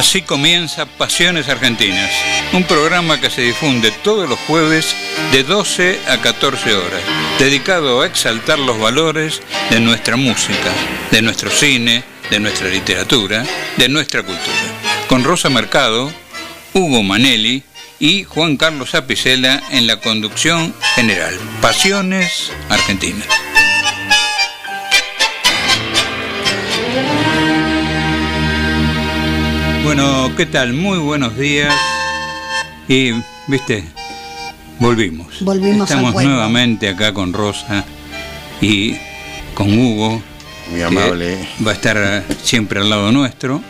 Así comienza Pasiones Argentinas, un programa que se difunde todos los jueves de 12 a 14 horas, dedicado a exaltar los valores de nuestra música, de nuestro cine, de nuestra literatura, de nuestra cultura. Con Rosa Mercado, Hugo Manelli y Juan Carlos Apicela en la conducción general. Pasiones Argentinas. Bueno, ¿qué tal? Muy buenos días. Y, viste, volvimos. Volvimos Estamos nuevamente acá con Rosa y con Hugo. Muy amable. Va a estar siempre al lado nuestro.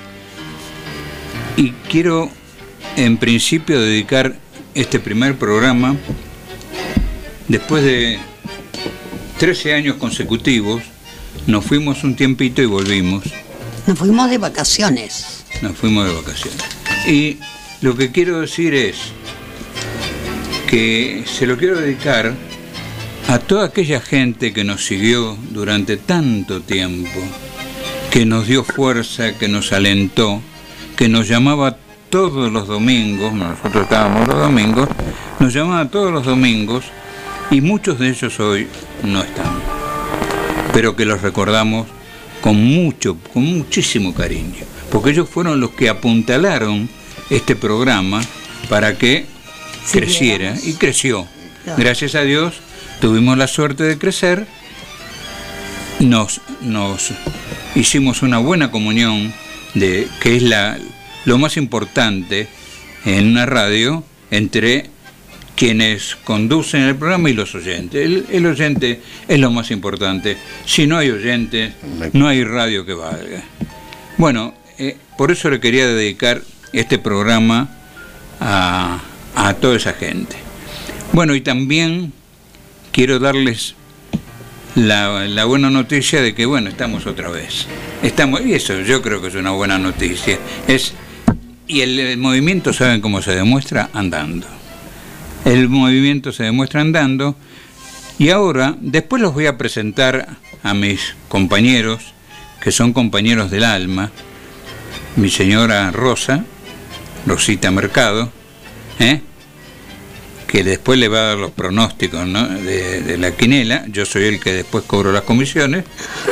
Y quiero, en principio, dedicar este primer programa, después de 13 años consecutivos, nos fuimos un tiempito y volvimos. Nos fuimos de vacaciones nos fuimos de vacaciones. Y lo que quiero decir es que se lo quiero dedicar a toda aquella gente que nos siguió durante tanto tiempo, que nos dio fuerza, que nos alentó, que nos llamaba todos los domingos, nosotros estábamos los domingos, nos llamaba todos los domingos y muchos de ellos hoy no están, pero que los recordamos con mucho, con muchísimo cariño porque ellos fueron los que apuntalaron este programa para que creciera y creció. Gracias a Dios tuvimos la suerte de crecer, nos, nos hicimos una buena comunión, de, que es la, lo más importante en una radio entre quienes conducen el programa y los oyentes. El, el, oyente es lo más importante. Si no hay oyentes, no hay radio que valga. Bueno, eh, por eso le quería dedicar este programa a, toda esa gente. Bueno, y también quiero darles la, buena noticia de que, bueno, estamos otra vez. Estamos, y eso yo creo que es una buena noticia. Es, y el, movimiento, ¿saben cómo se demuestra? Andando. El movimiento se demuestra andando. Y ahora, después los voy a presentar a mis compañeros, que son compañeros del alma, mi señora Rosa, Rosita Mercado, ¿eh? que después le va a dar los pronósticos de, la quinela, yo soy el que después cobro las comisiones,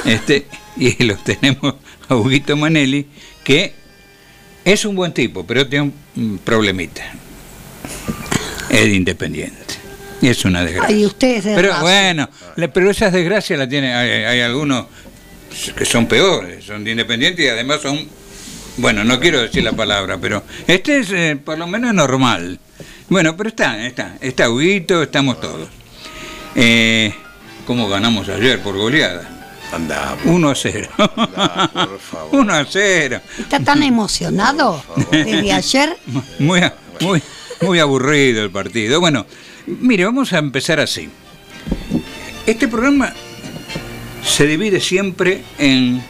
este, y los tenemos a Huguito Manelli, que es un buen tipo, pero tiene un problemita. Es independiente. Y es una desgracia. Y ustedes Pero bueno, pero esas desgracias las tiene, hay, hay algunos que son peores, son de independientes y además son bueno, no quiero decir la palabra, pero este es eh, por lo menos normal. Bueno, pero está, está, está Huguito, estamos todos. Eh, ¿Cómo ganamos ayer por goleada? Anda. 1 a 0. 1 a 0. ¿Está tan emocionado desde ayer? Muy, muy, muy aburrido el partido. Bueno, mire, vamos a empezar así. Este programa se divide siempre en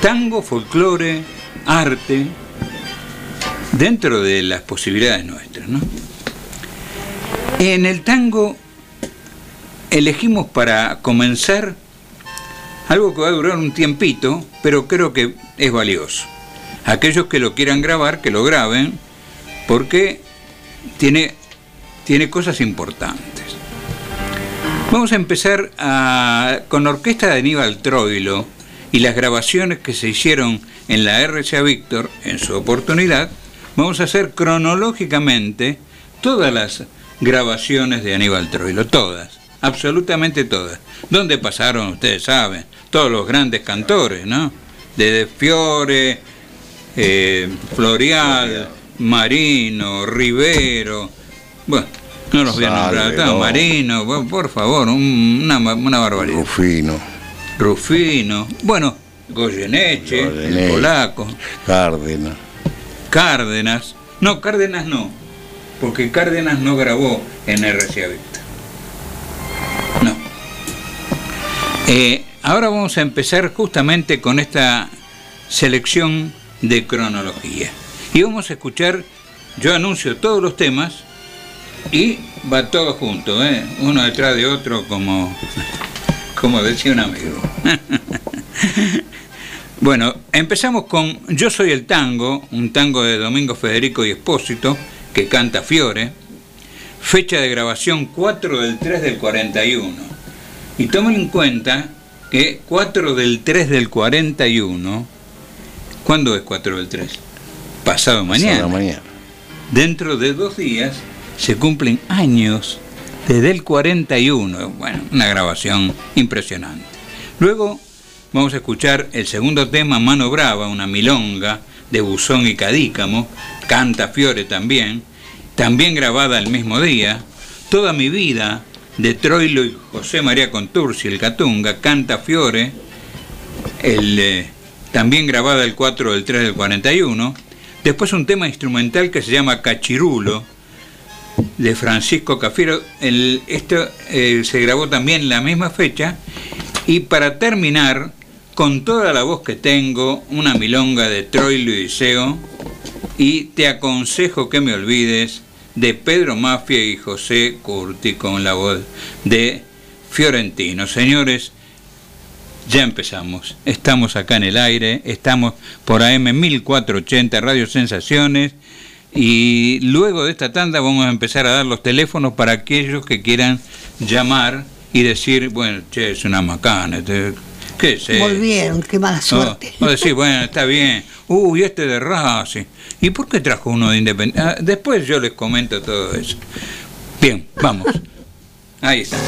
tango, folclore, arte dentro de las posibilidades nuestras. ¿no? En el tango elegimos para comenzar algo que va a durar un tiempito, pero creo que es valioso. Aquellos que lo quieran grabar, que lo graben, porque tiene, tiene cosas importantes. Vamos a empezar con la orquesta de Aníbal Troilo y las grabaciones que se hicieron en la RCA Víctor, en su oportunidad, vamos a hacer cronológicamente todas las grabaciones de Aníbal Troilo, todas, absolutamente todas. ¿Dónde pasaron? Ustedes saben, todos los grandes cantores, ¿no? De Fiore, eh, Florial, Marino, Rivero, bueno, no los voy a nombrar, Marino, por favor, una, una barbaridad. Rufino. Rufino, bueno, Goyeneche, el polaco. Cárdenas. Cárdenas. No, Cárdenas no. Porque Cárdenas no grabó en RCA Victor. No. Eh, ahora vamos a empezar justamente con esta selección de cronología. Y vamos a escuchar, yo anuncio todos los temas y va todo junto, ¿eh? uno detrás de otro, como, como decía un amigo. bueno, empezamos con Yo soy el tango, un tango de Domingo Federico y Espósito, que canta Fiore, fecha de grabación 4 del 3 del 41. Y tomen en cuenta que 4 del 3 del 41, ¿cuándo es 4 del 3? Pasado mañana. Pasado mañana. Dentro de dos días se cumplen años desde el 41. Bueno, una grabación impresionante. Luego vamos a escuchar el segundo tema, Mano Brava, una milonga de Buzón y Cadícamo, canta Fiore también, también grabada el mismo día. Toda mi vida, de Troilo y José María Contursi, el Catunga, canta Fiore, eh, también grabada el 4 del 3 del 41. Después un tema instrumental que se llama Cachirulo, de Francisco Cafiero. Esto eh, se grabó también la misma fecha. Y para terminar, con toda la voz que tengo, una milonga de Troilo y Diceo. Y te aconsejo que me olvides de Pedro Mafia y José Curti con la voz de Fiorentino. Señores, ya empezamos. Estamos acá en el aire, estamos por AM 1480 Radio Sensaciones y luego de esta tanda vamos a empezar a dar los teléfonos para aquellos que quieran llamar y decir, bueno, che, es una macana, este, qué sé. Volvieron, qué mala suerte. O, decir, bueno, está bien. Uy, este de Racing. ¿Y por qué trajo uno de Independiente? Ah, después yo les comento todo eso. Bien, vamos. Ahí está.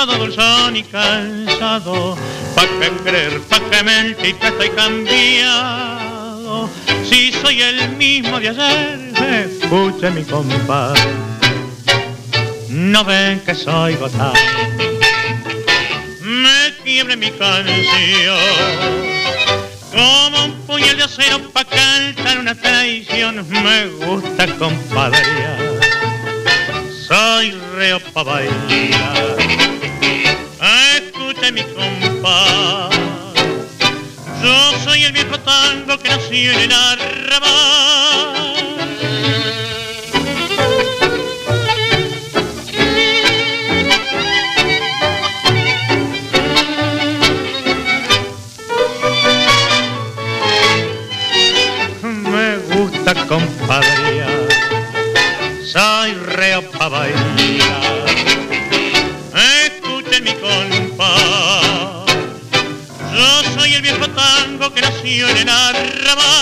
Amansado, dulzón y cansado, pa' que creer, pa' que mentir que estoy cambiado. Si soy el mismo de ayer, escuche mi compás. No ven que soy gotado me quiebre mi canción como un puñal de acero pa' cantar una traición me gusta compadrear soy reo pa' bailar mi compás yo soy el viejo tango que nació en el arrabal tango que nació en el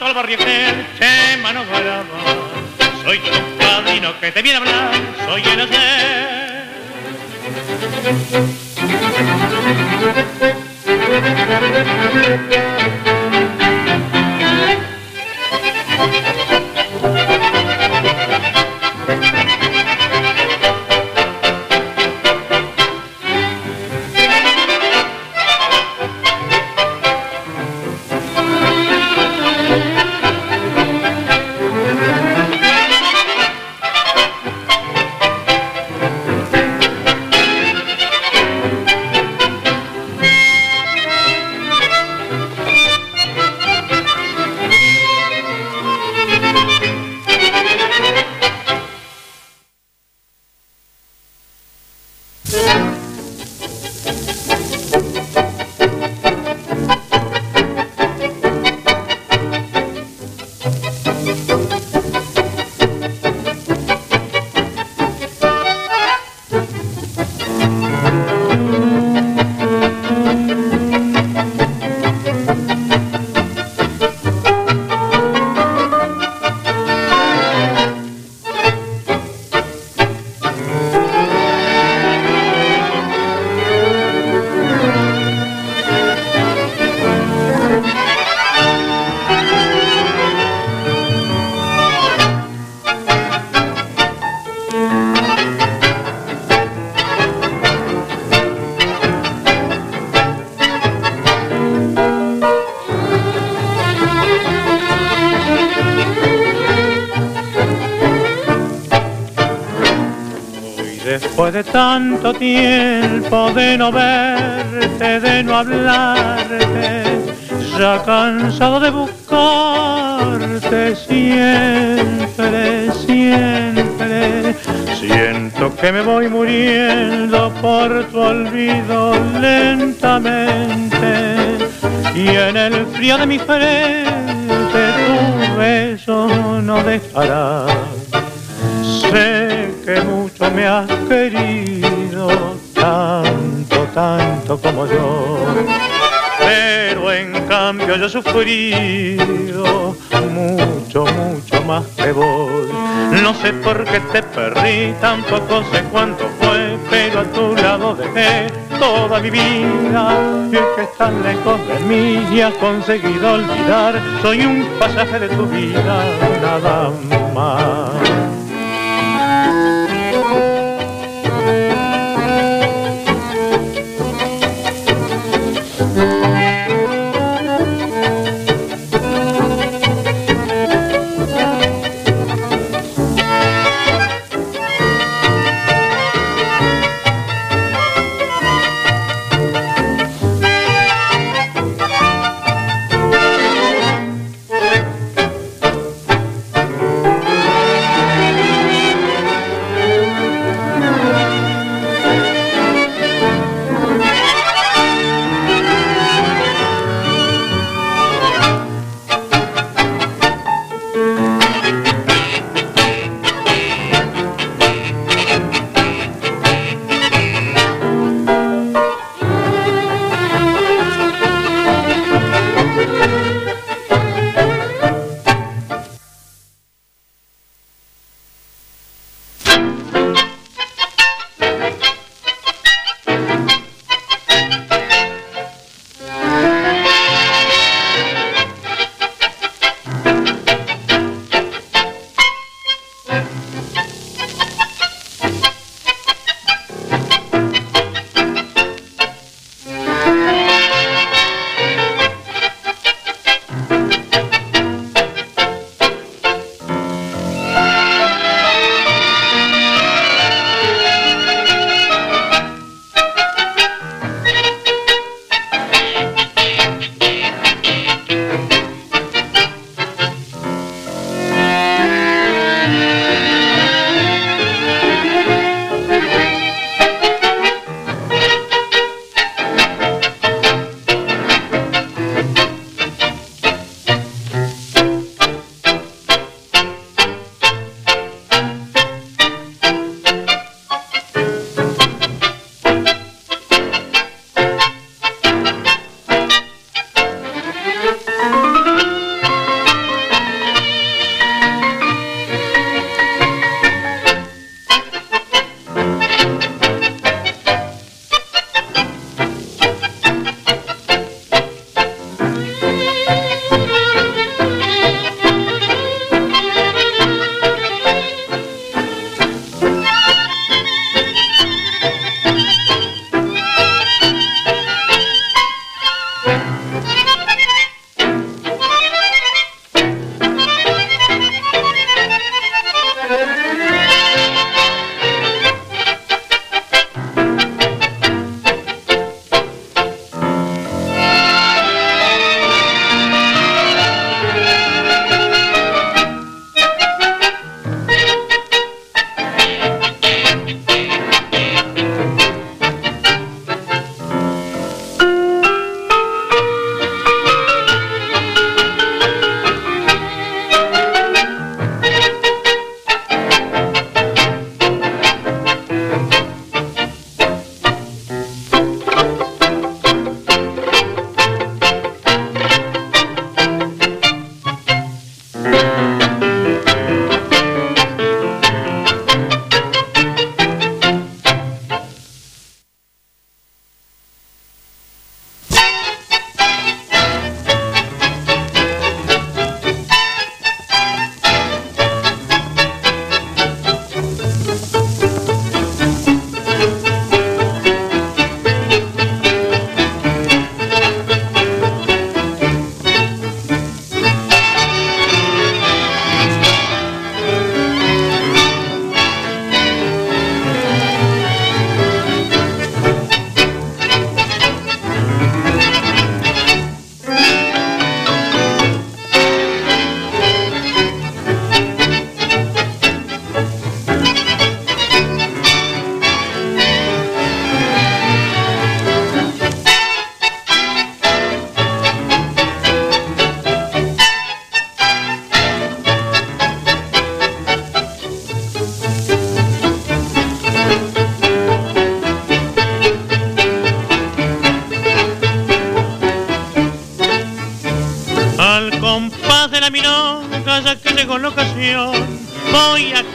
al barrio que che mano brava. Soy tu padrino que te viene a hablar, soy el hacer. Tiempo de no verte, de no hablarte, ya cansado de buscarte siempre, siempre. Siento que me voy muriendo por tu olvido lentamente y en el frío de mi frente tu beso no dejará. Sé que mucho me has querido, cambio yo he sufrido mucho, mucho más que vos. No sé por qué te perdí, tampoco sé cuánto fue, pero a tu lado dejé toda mi vida. Y es que estás lejos de mí y has conseguido olvidar, soy un pasaje de tu vida, nada más.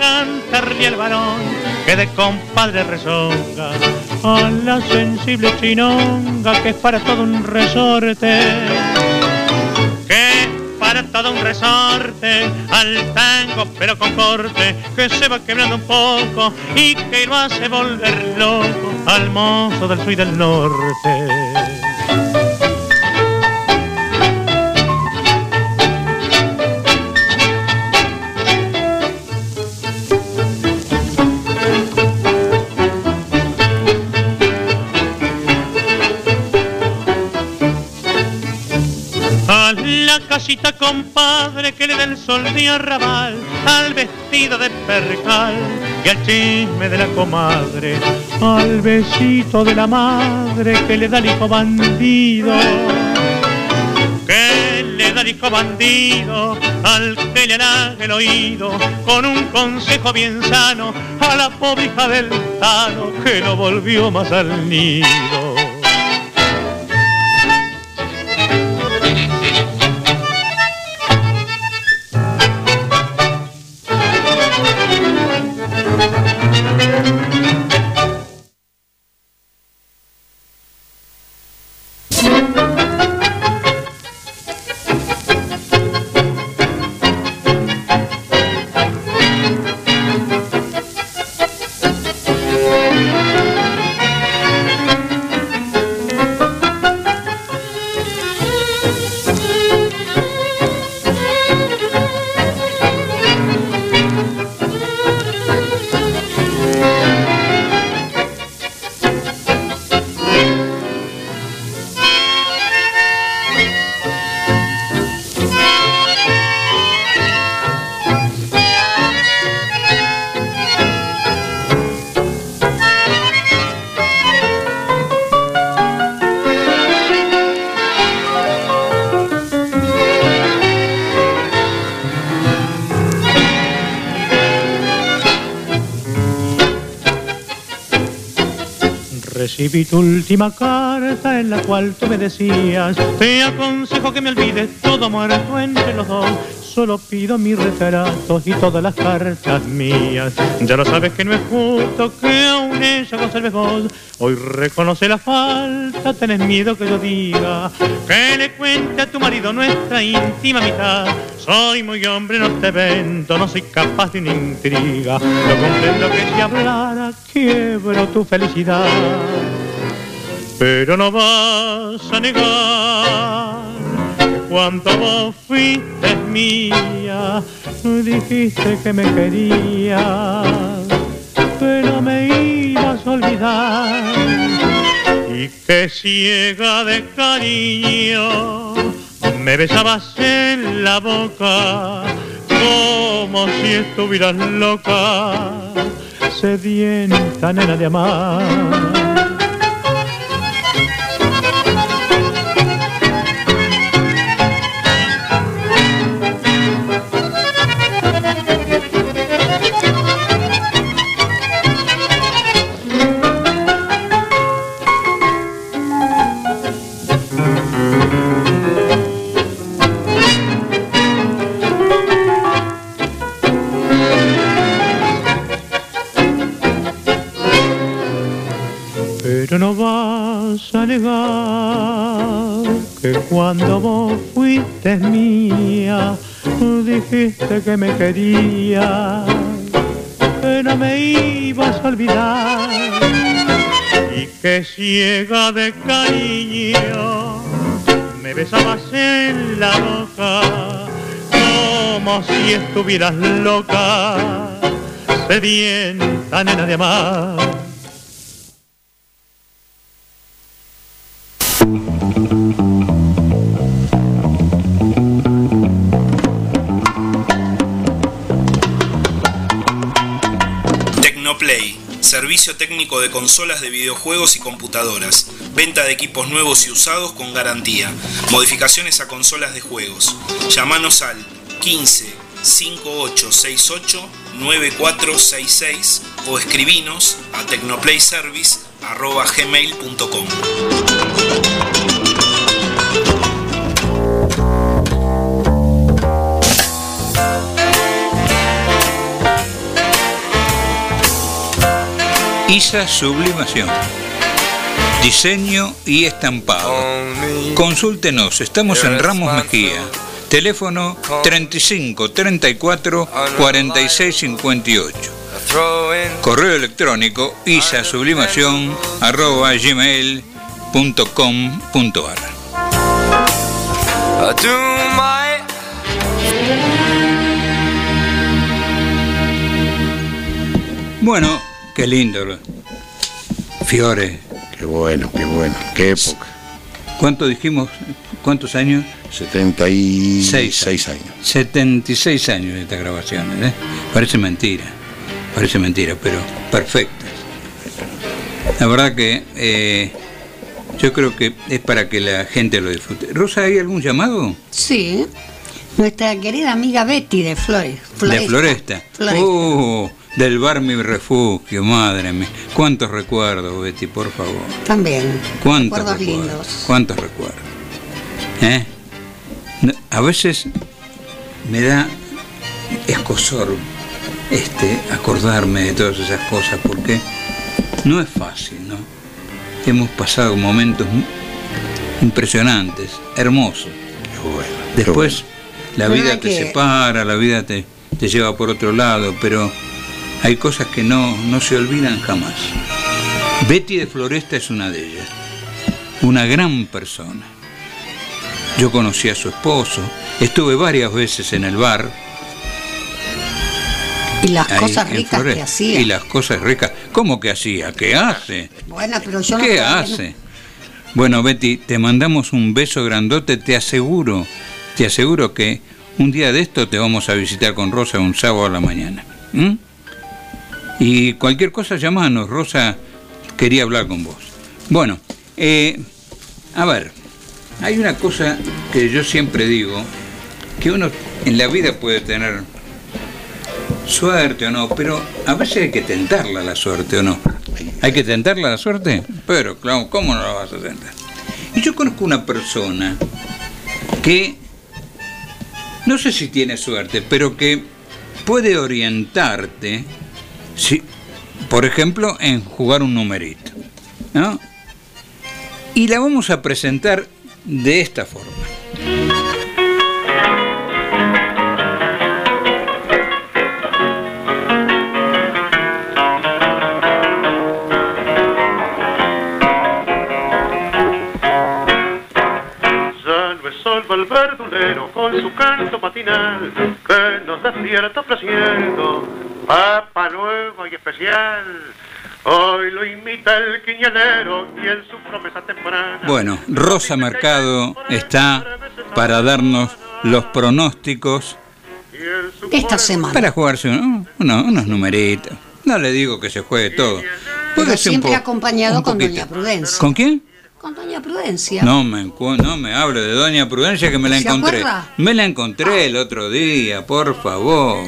Cantarle al varón que de compadre rezonga a la sensible chinonga que es para todo un resorte. Que es para todo un resorte, al tango pero con corte, que se va quebrando un poco y que lo hace volver loco al mozo del sur y del norte. Casita compadre que le da el sol de arrabal, al vestido de percal y al chisme de la comadre, al besito de la madre que le da el hijo bandido. Que le da el hijo bandido al que le halaga el oído con un consejo bien sano a la pobre hija del tano que no volvió más al nido. Recibí tu última carta en la cual tú me decías Te aconsejo que me olvides todo muerto entre los dos. Solo pido mis retratos y todas las cartas mías. Ya lo sabes que no es justo que aún ella conserves vos. Hoy reconoce la falta, tenés miedo que yo diga Que le cuente a tu marido nuestra íntima mitad Soy muy hombre, no te vendo, no soy capaz de una intriga. No comprendo que si hablara quiebro tu felicidad Pero no vas a negar que cuando vos fuiste mía Dijiste que me querías que no me ibas a olvidar y que ciega de cariño me besabas en la boca como si estuvieras loca, sedienta nena de amar. Cuando vos fuiste mía, dijiste que me querías, que no me ibas a olvidar y que ciega de cariño me besabas en la boca como si estuvieras loca, sedienta nena de amar. Servicio técnico de consolas de videojuegos y computadoras, venta de equipos nuevos y usados con garantía, modificaciones a consolas de juegos. Llámanos al 15 5868 9466 o escribinos a tecnoplayservice.gmail.com ISA Sublimación. Diseño y estampado. Consúltenos, estamos en Ramos Mejía. Teléfono 35 34 46 58. Correo electrónico isasublimación arroba gmail.com.ar. Bueno, qué lindo. Fiore. Qué bueno, qué bueno, qué época. ¿Cuánto dijimos? ¿Cuántos años? 76 años. 76 años de estas grabaciones. ¿eh? Parece mentira, parece mentira, pero perfectas. La verdad que eh, yo creo que es para que la gente lo disfrute. Rosa, ¿hay algún llamado? Sí. Nuestra querida amiga Betty de Flores. De Floresta. Floresta. Oh, del bar Mi Refugio, madre mía. ¿Cuántos recuerdos, Betty, por favor? También. ¿Cuántos Recuerdos recuerdos? lindos. ¿Cuántos recuerdos? ¿Eh? A veces me da escosor este, acordarme de todas esas cosas porque no es fácil, ¿no? Hemos pasado momentos impresionantes, hermosos. Bueno. Después la vida te que- separa, la vida te, te lleva por otro lado, pero hay cosas que no, no se olvidan jamás. Betty de Floresta es una de ellas, una gran persona. Yo conocí a su esposo, estuve varias veces en el bar. Y las ahí cosas ricas que hacía. Y las cosas ricas. ¿Cómo que hacía? ¿Qué hace? Bueno, pero yo ¿Qué no- hace? Bueno, Betty, te mandamos un beso grandote, te aseguro, te aseguro que un día de esto te vamos a visitar con Rosa un sábado a la mañana. ¿m? Y cualquier cosa llamanos, Rosa quería hablar con vos. Bueno, eh, a ver, hay una cosa que yo siempre digo, que uno en la vida puede tener suerte o no, pero a veces hay que tentarla la suerte o no. ¿Hay que tentarla la suerte? Pero, claro, ¿cómo no la vas a tentar? Y yo conozco una persona que, no sé si tiene suerte, pero que puede orientarte, si, por ejemplo, en jugar un numerito. ¿no? Y la vamos a presentar de esta forma. Salve sol el verdulero con su canto matinal que nos despierta ofreciendo papa nueva y especial. Hoy lo imita el quiñanero y en su promesa temprana. Bueno, Rosa Mercado está para darnos los pronósticos Esta semana. para jugarse uno- uno- unos numeritos. No le digo que se juegue todo. Pero un siempre acompañado un con poquito. Doña Prudencia. ¿Con quién? Con Doña Prudencia. No me, no me hable de Doña Prudencia que me la ¿Se encontré. acuerda? Me la encontré el otro día, por favor.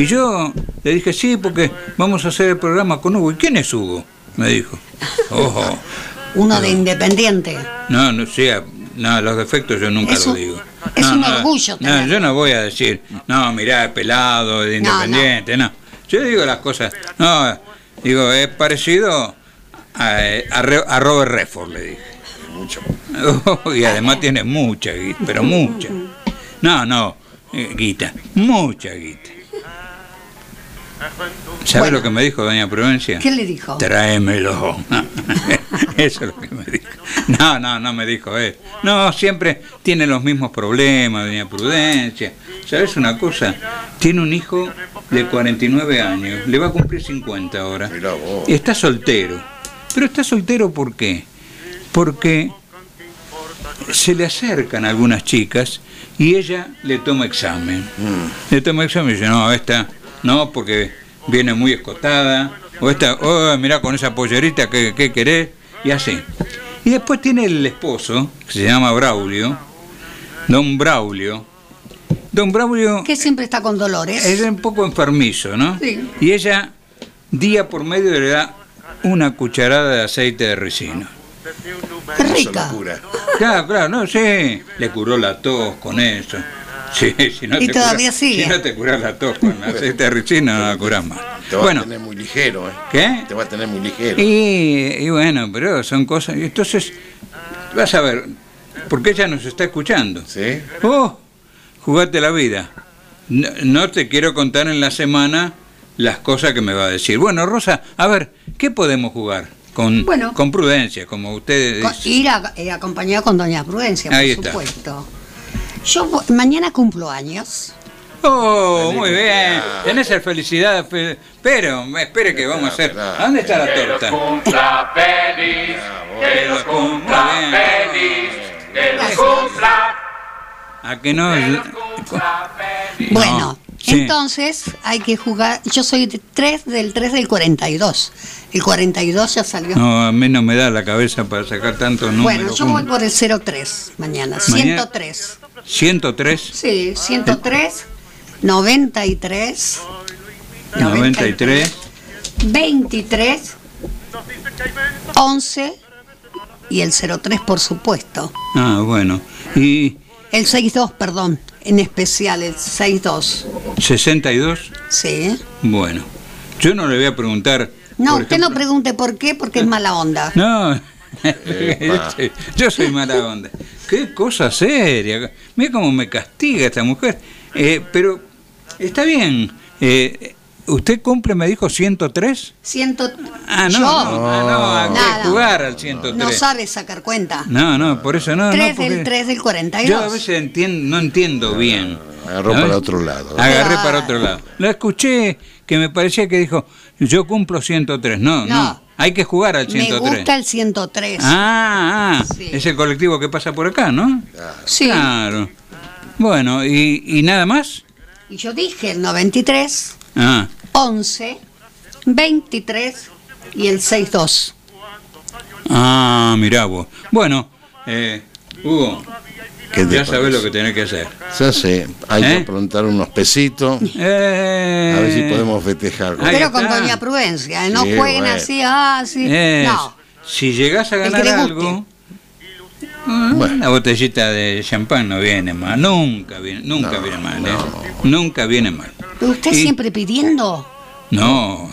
Y yo le dije, sí, porque vamos a hacer el programa con Hugo. ¿Y quién es Hugo? Me dijo. Ojo. Uno de Independiente. No, no sea, no, los defectos yo nunca Es lo un- digo. es No, un no, orgullo No, yo no voy a decir, no, mirá, es pelado, de No, no. independiente, no. Yo digo las cosas, no, digo, es parecido a, a, Re- a Robert Redford, le dije. Mucho. y además tiene mucha guita, pero mucha. No, no, eh, guita, mucha guita. ¿Sabe Bueno. lo que me dijo doña Prudencia? ¿Qué le dijo? Tráemelo. Eso es lo que me dijo. No, no, no me dijo eso. No, siempre tiene los mismos problemas, doña Prudencia. ¿Sabes una cosa? Tiene un hijo de 49 años, le va a cumplir 50 ahora. Y está soltero. Pero está soltero ¿por qué? Porque se le acercan algunas chicas y ella le toma examen. Le toma examen y dice, no, esta no, porque viene muy escotada. O esta, oh, mirá con esa pollerita, ¿qué, qué querés? Y así. Y después tiene el esposo, que se llama Braulio, don Braulio. Don Braulio Que siempre está con Dolores. es un poco enfermizo, ¿no? Sí. Y ella, día por medio, le da una cucharada de aceite de ricino. Qué Eso rica. locura. Claro, claro, no sé. Le curó la tos con eso. Sí, si no Y te todavía cura- sigue. Si no te curas la tos con aceite de ricino, no la curás más. Te va Bueno, a tener muy ligero, ¿eh? ¿qué? Te va a tener muy ligero. Y, y bueno, pero son cosas. y Entonces, vas a ver, porque ella nos está escuchando. ¿Sí? Oh, jugate la vida. No, no te quiero contar en la semana las cosas que me va a decir. Bueno, Rosa, a ver, ¿qué podemos jugar? Con, Bueno. con prudencia, como ustedes dicen. ir a- eh, acompañado con Doña Prudencia, por está. Yo mañana cumplo años. Oh, muy bien. Tenés el felicidad, fe- pero espere que vamos a hacer. ¿A dónde está la torta? cumpla feliz, Que los cumpla feliz, que los cumpla, A que no. Bueno, sí. entonces hay que jugar. Yo soy de 3 del 3 del 42. El 42 ya salió. No, a mí no me da la cabeza para sacar tantos números. bueno, yo voy por el 03 mañana. Mañana- 103. 103, Sí, 103, 93, 93, 23, 11 y el 03, por supuesto. ah, bueno, y El 62, perdón, en especial el 62. 62, Sí. bueno. Yo no le voy a preguntar. No, usted no pregunte por qué, porque es mala onda. No. yo soy mala onda. Qué cosa seria. Mira cómo me castiga esta mujer. Eh, pero está bien. Eh, ¿Usted cumple, me dijo, 103? Ciento... Ah, no, Yo, no, ah, no, hay que Nada. jugar al 103. no sabe sacar cuenta. No, no, por eso no. 3 no, porque del 3 del 42. Yo a veces entiendo, no entiendo bien. Agarró ¿Sabes? para otro lado. Agarré para otro lado. La escuché que me parecía que dijo, yo cumplo 103. No, no, No. Hay que jugar al Me 103. gusta el 103. Ah, ah, Sí. es el colectivo que pasa por acá, ¿no? sí. Claro. Bueno, ¿y, y nada más? Y yo dije el 93, Ah, 11, 23 y el 62. ah mirá vos. Bueno, eh, Hugo, ¿Qué te ya sabés parece? lo que tenés que hacer. Ya sé, hay ¿Eh? que aprontar unos pesitos. Eh, A ver si podemos festejar. Ahí Pero con. Doña Prudencia, ¿eh? no Sí, jueguen bueno. así, ah. Es, No, Si llegás a ganar algo, mm, Bueno. una botellita de champán no viene mal, nunca viene, nunca No, viene mal, ¿eh? nunca viene mal. Pero usted Y- siempre pidiendo, No,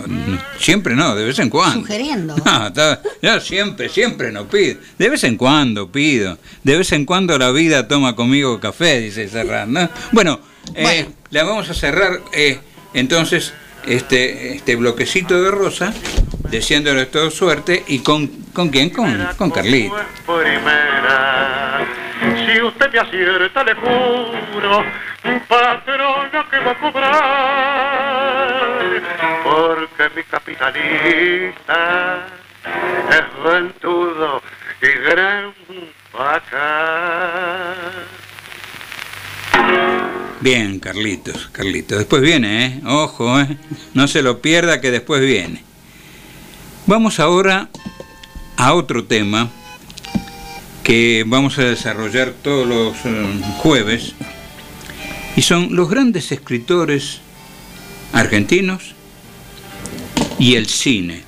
siempre no, de vez en cuando. Sugiriendo. No, está- yo siempre, siempre no pido. De vez en cuando pido. De vez en cuando la vida toma conmigo café, dice Serrat, ¿no? Bueno, eh, Bueno. la vamos a cerrar eh, entonces este, este bloquecito de Rosa, deseándole todo suerte y con, ¿con quién? Con, con Carlito. Primera. Si usted me acierta, le juro, patrona que va a cobrar, porque mi capitalista es ventudo y gran vaca. Bien, Carlitos, Carlitos. Después viene, ¿eh? Ojo, ¿eh? No se lo pierda que después viene. Vamos ahora a otro tema que vamos a desarrollar todos los eh, jueves y son los grandes escritores argentinos y el cine.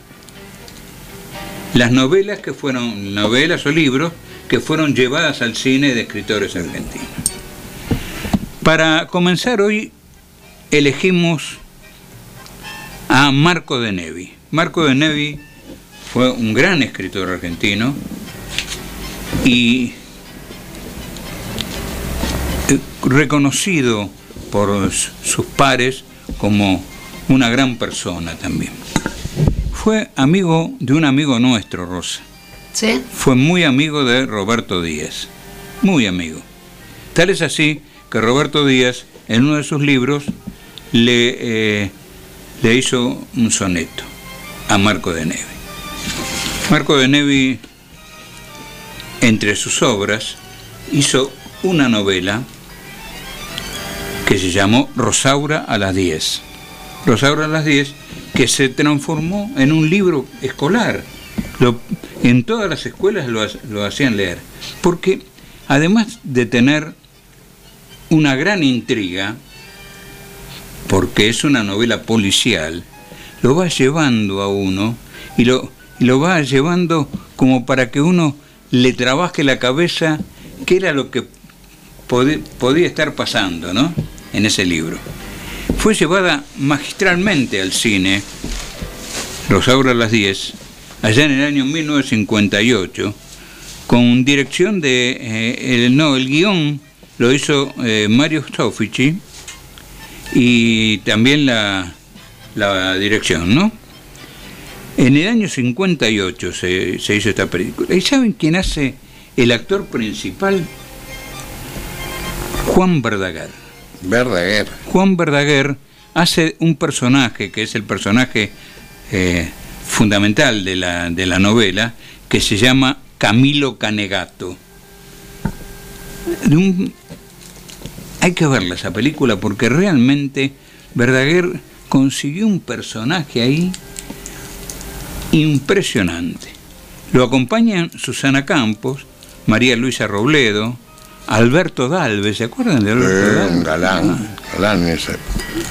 Las novelas que fueron, novelas o libros que fueron llevadas al cine de escritores argentinos. Para comenzar hoy elegimos a Marco de Nevi. Marco de Nevi fue un gran escritor argentino y reconocido por sus pares como una gran persona también. Fue amigo de un amigo nuestro, Rosa. ¿sí? Fue muy amigo de Roberto Díaz. Muy amigo. Tal es así que Roberto Díaz, en uno de sus libros, le, eh, le hizo un soneto a Marco de Nevi. Marco de Nevi, entre sus obras, hizo una novela que se llamó Rosaura a las 10. Rosaura a las 10, que se transformó en un libro escolar. En todas las escuelas lo, lo hacían leer. Porque además de tener una gran intriga, porque es una novela policial, lo va llevando a uno y lo, y lo va llevando como para que uno le trabaje la cabeza qué era lo que podía estar pasando, ¿no? En ese libro. Fue llevada magistralmente al cine, Rosaura a las 10, allá en el año 1958, con dirección de... eh, el, no, el guion lo hizo eh, Mario Soffici y también la, la dirección, ¿no? En el año 58 se, se hizo esta película. ¿Y saben quién hace el actor principal? Juan Verdaguer. Verdaguer. Juan Verdaguer hace un personaje que es el personaje eh, fundamental de la, de la novela, que se llama Camilo Canegato. Hay que verla esa película porque realmente Verdaguer consiguió un personaje ahí impresionante. Lo acompañan Susana Campos, María Luisa Robledo, Alberto Dalve, ¿se acuerdan de Alberto Eh, Dalve? galán. Galán ese.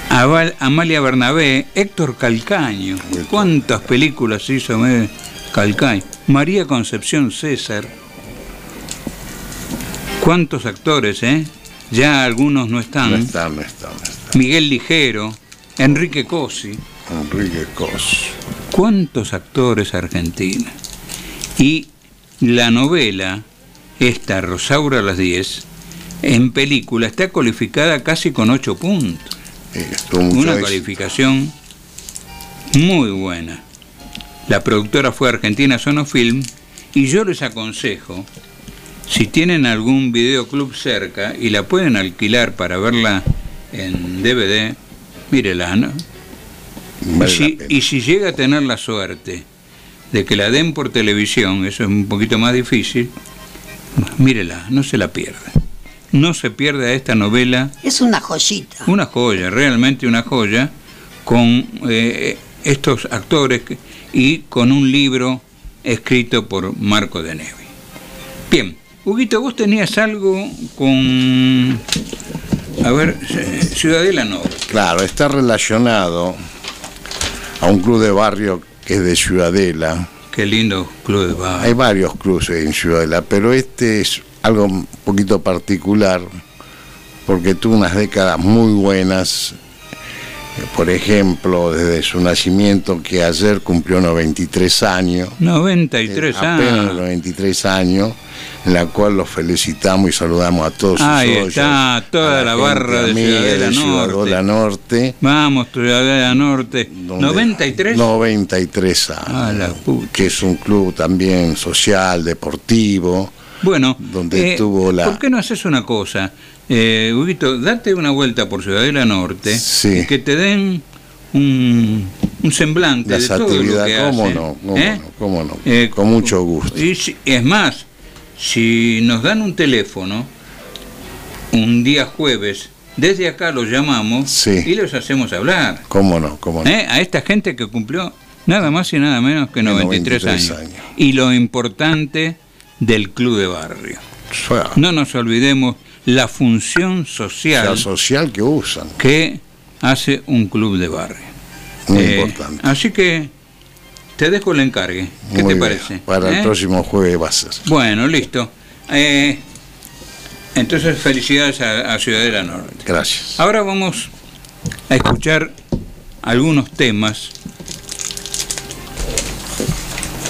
Aval- Amalia Bernabé, Héctor Calcaño. ¿Cuántas películas hizo Calcaño? María Concepción César. ¿Cuántos actores, eh? Ya algunos no están. No está, no está, no está. Miguel Ligero, Enrique Cosi. Enrique Cos. ¿Cuántos actores argentinos? Y la novela, esta Rosaura a las 10, en película está calificada casi con 8 puntos. Mucho Una calificación muy buena. La productora fue Argentina Sonofilm y yo les aconsejo, si tienen algún videoclub cerca y la pueden alquilar para verla en DVD, mírela, ¿no? Y si, y si llega a tener la suerte de que la den por televisión, eso es un poquito más difícil, mírela, no se la pierda. No se pierda esta novela Es una joyita. una joya, realmente una joya, con eh, estos actores y con un libro escrito por Marco de Nevi. Bien, Huguito, vos tenías algo con, a ver, Ciudadela Nova. Claro, está relacionado a un club de barrio que es de Ciudadela. Qué lindo club de. Hay varios clubes en Ciudadela, pero este es algo un poquito particular porque tuvo unas décadas muy buenas. Por ejemplo, desde su nacimiento, que ayer cumplió 93 años. 93 Eh, apenas años. 93 años, en la cual los felicitamos y saludamos a todos Ahí sus está, toda la barra de Ciudadela Ciudadela Norte. Vamos, Ciudadela Norte. donde- 93. 93 años. Ah, la que es un club también social, deportivo. Bueno, donde eh, tuvo la- ¿por qué no haces una cosa? Eh, Huguito, date una vuelta por Ciudadela Norte Sí. y que te den un, un semblante Las de todo lo que cómo hacen, no, cómo ¿eh? no, cómo no, Eh, con mucho gusto. Y es más, si nos dan un teléfono, un día jueves, desde acá los llamamos Sí. y los hacemos hablar. Cómo no, cómo no. ¿eh? A esta gente que cumplió nada más y nada menos que 93, 93 años. años. Y lo importante del club de barrio. No nos olvidemos la función social social que usan, que hace un club de barrio. muy Eh, importante. Así que te dejo el encargue. ¿Qué Muy te bien. parece? Para ¿Eh? el próximo jueves va a ser. Bueno, listo. Eh, entonces, felicidades a, a Ciudadela Norte. Gracias. Ahora vamos a escuchar algunos temas.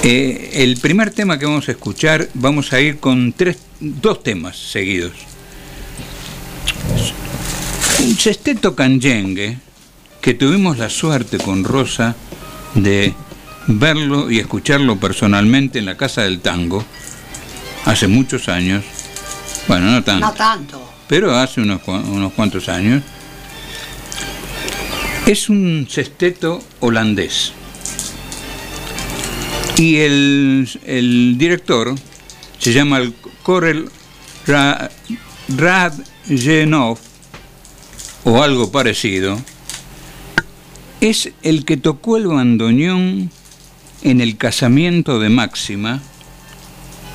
Eh, el primer tema que vamos a escuchar, vamos a ir con tres, dos temas seguidos. Un sesteto canyengue que tuvimos la suerte con Rosa de verlo y escucharlo personalmente en la Casa del Tango hace muchos años. Bueno, no tanto No tanto. pero hace unos, unos cuantos años. Es un sexteto holandés. Y el, el director se llama el Korel Ra- Radjenov, o algo parecido. Es el que tocó el bandoneón en el casamiento de Máxima,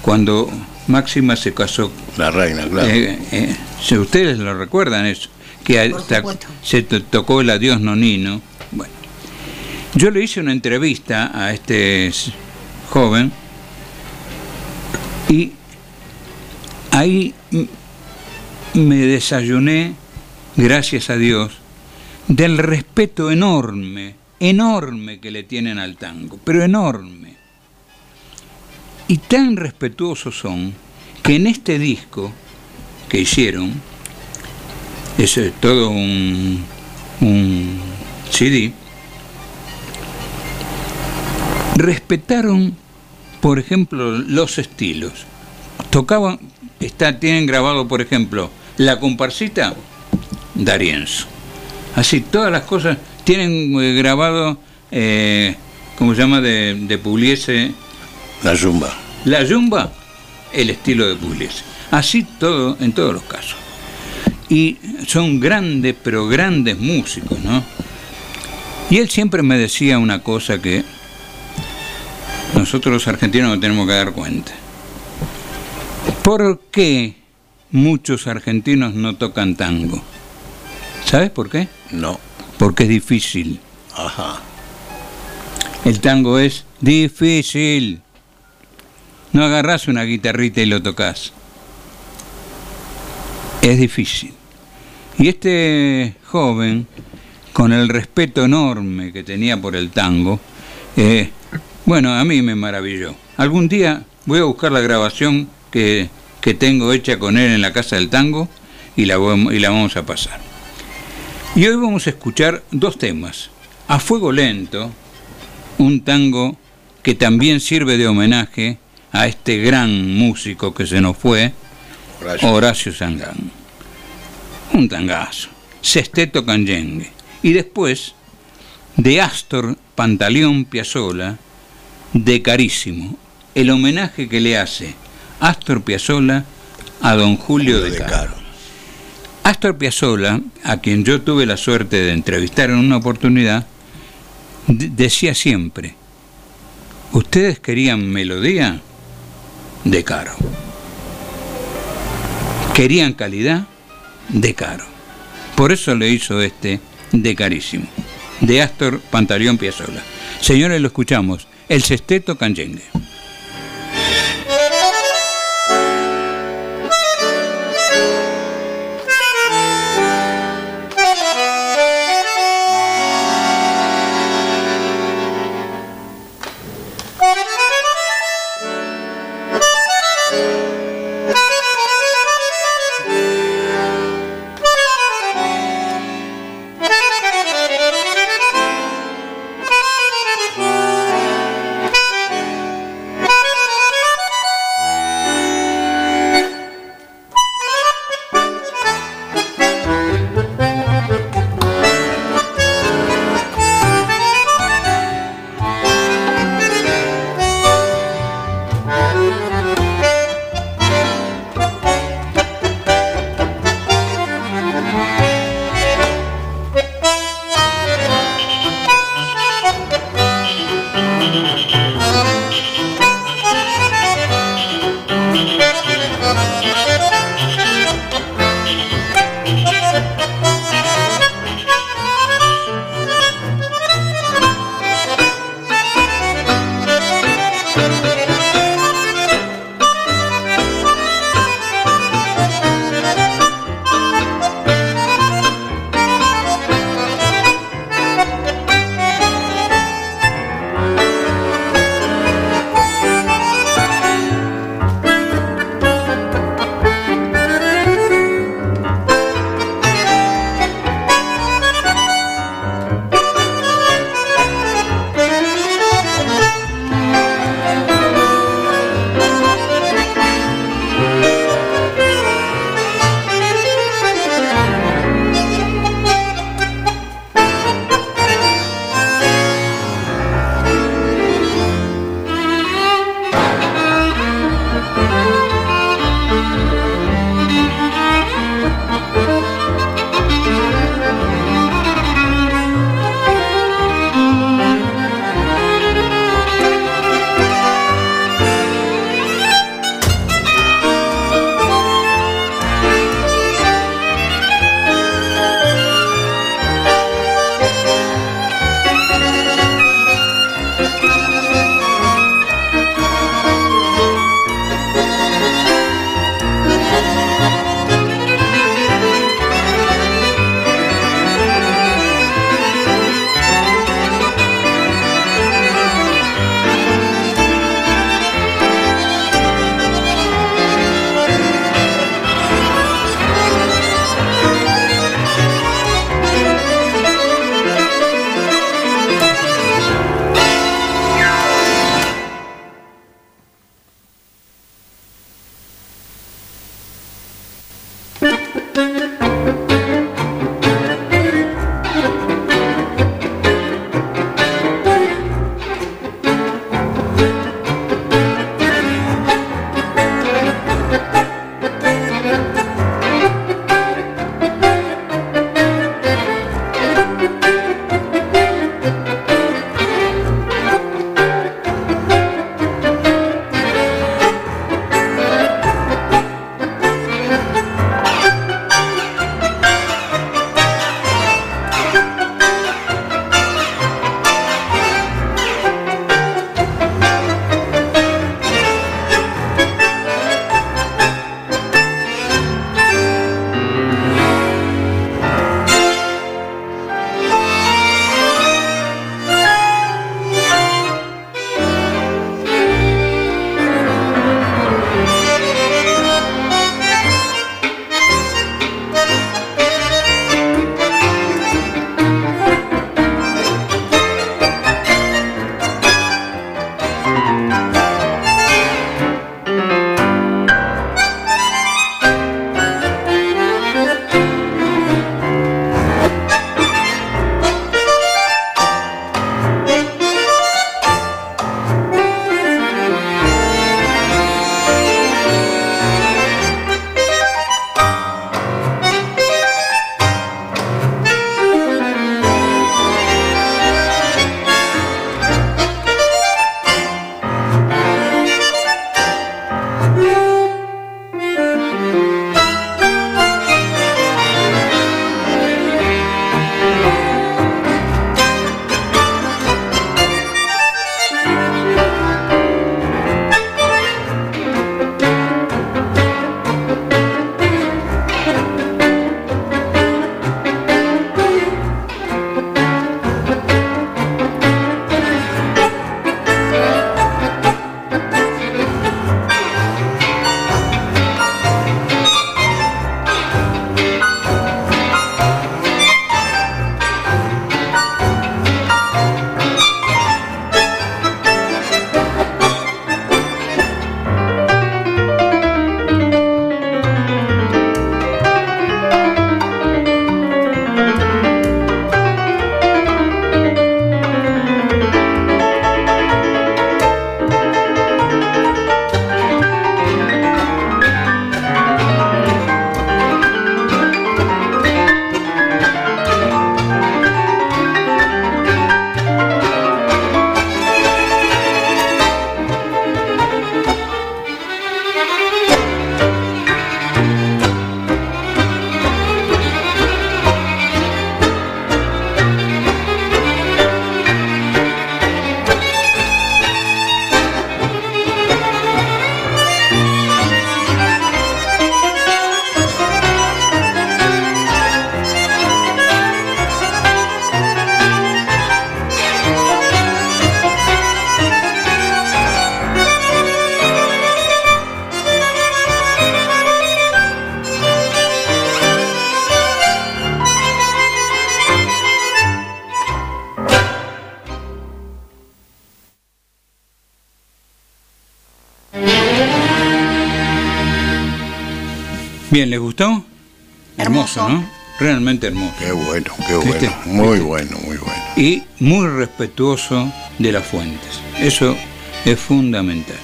cuando Máxima se casó La reina, claro. eh, eh, si ustedes lo recuerdan eso, que hasta se to- tocó el adiós nonino. Bueno, yo le hice una entrevista a este joven y ahí me desayuné, gracias a Dios, del respeto enorme, enorme que le tienen al tango, pero enorme. Y tan respetuosos son que en este disco que hicieron, es todo un, un CD, respetaron, por ejemplo, los estilos. Tocaban, está, tienen grabado, por ejemplo, la comparsita, Darienzo. Así, todas las cosas tienen eh, grabado, eh, ¿cómo se llama? De, de Pugliese. La zumba. La yumba, el estilo de Pugliese. Así todo, en todos los casos. Y son grandes, pero grandes músicos, ¿no? Y él siempre me decía una cosa que nosotros los argentinos nos tenemos que dar cuenta. ¿Por qué muchos argentinos no tocan tango? ¿Sabes por qué? No. Porque es difícil. Ajá. El tango es difícil. No agarrás una guitarrita y lo tocas. Es difícil. Y este joven, con el respeto enorme que tenía por el tango, eh, bueno, a mí me maravilló. Algún día voy a buscar la grabación que, que tengo hecha con él en la Casa del Tango y la, y la vamos a pasar. Y hoy vamos a escuchar dos temas. A Fuego Lento, un tango que también sirve de homenaje a este gran músico que se nos fue, Horacio. Horacio Sangán. Un tangazo. Sesteto Canyengue. Y después, de Astor Pantaleón Piazzolla, de Carísimo. El homenaje que le hace Astor Piazzolla a don Julio de de Caro. Caro. Astor Piazzolla, a quien yo tuve la suerte de entrevistar en una oportunidad, de- decía siempre, ¿ustedes querían melodía? De caro. ¿Querían calidad? De caro. Por eso le hizo este de carísimo, de Astor Pantaleón Piazzolla. Señores, lo escuchamos, el sexteto canyengue. Bien, ¿les gustó? Hermoso, Hermoso. ¿no? Realmente hermoso. Qué bueno, qué ¿Viste? bueno. Muy bueno, muy bueno. Y muy respetuoso de las fuentes. Eso es fundamental.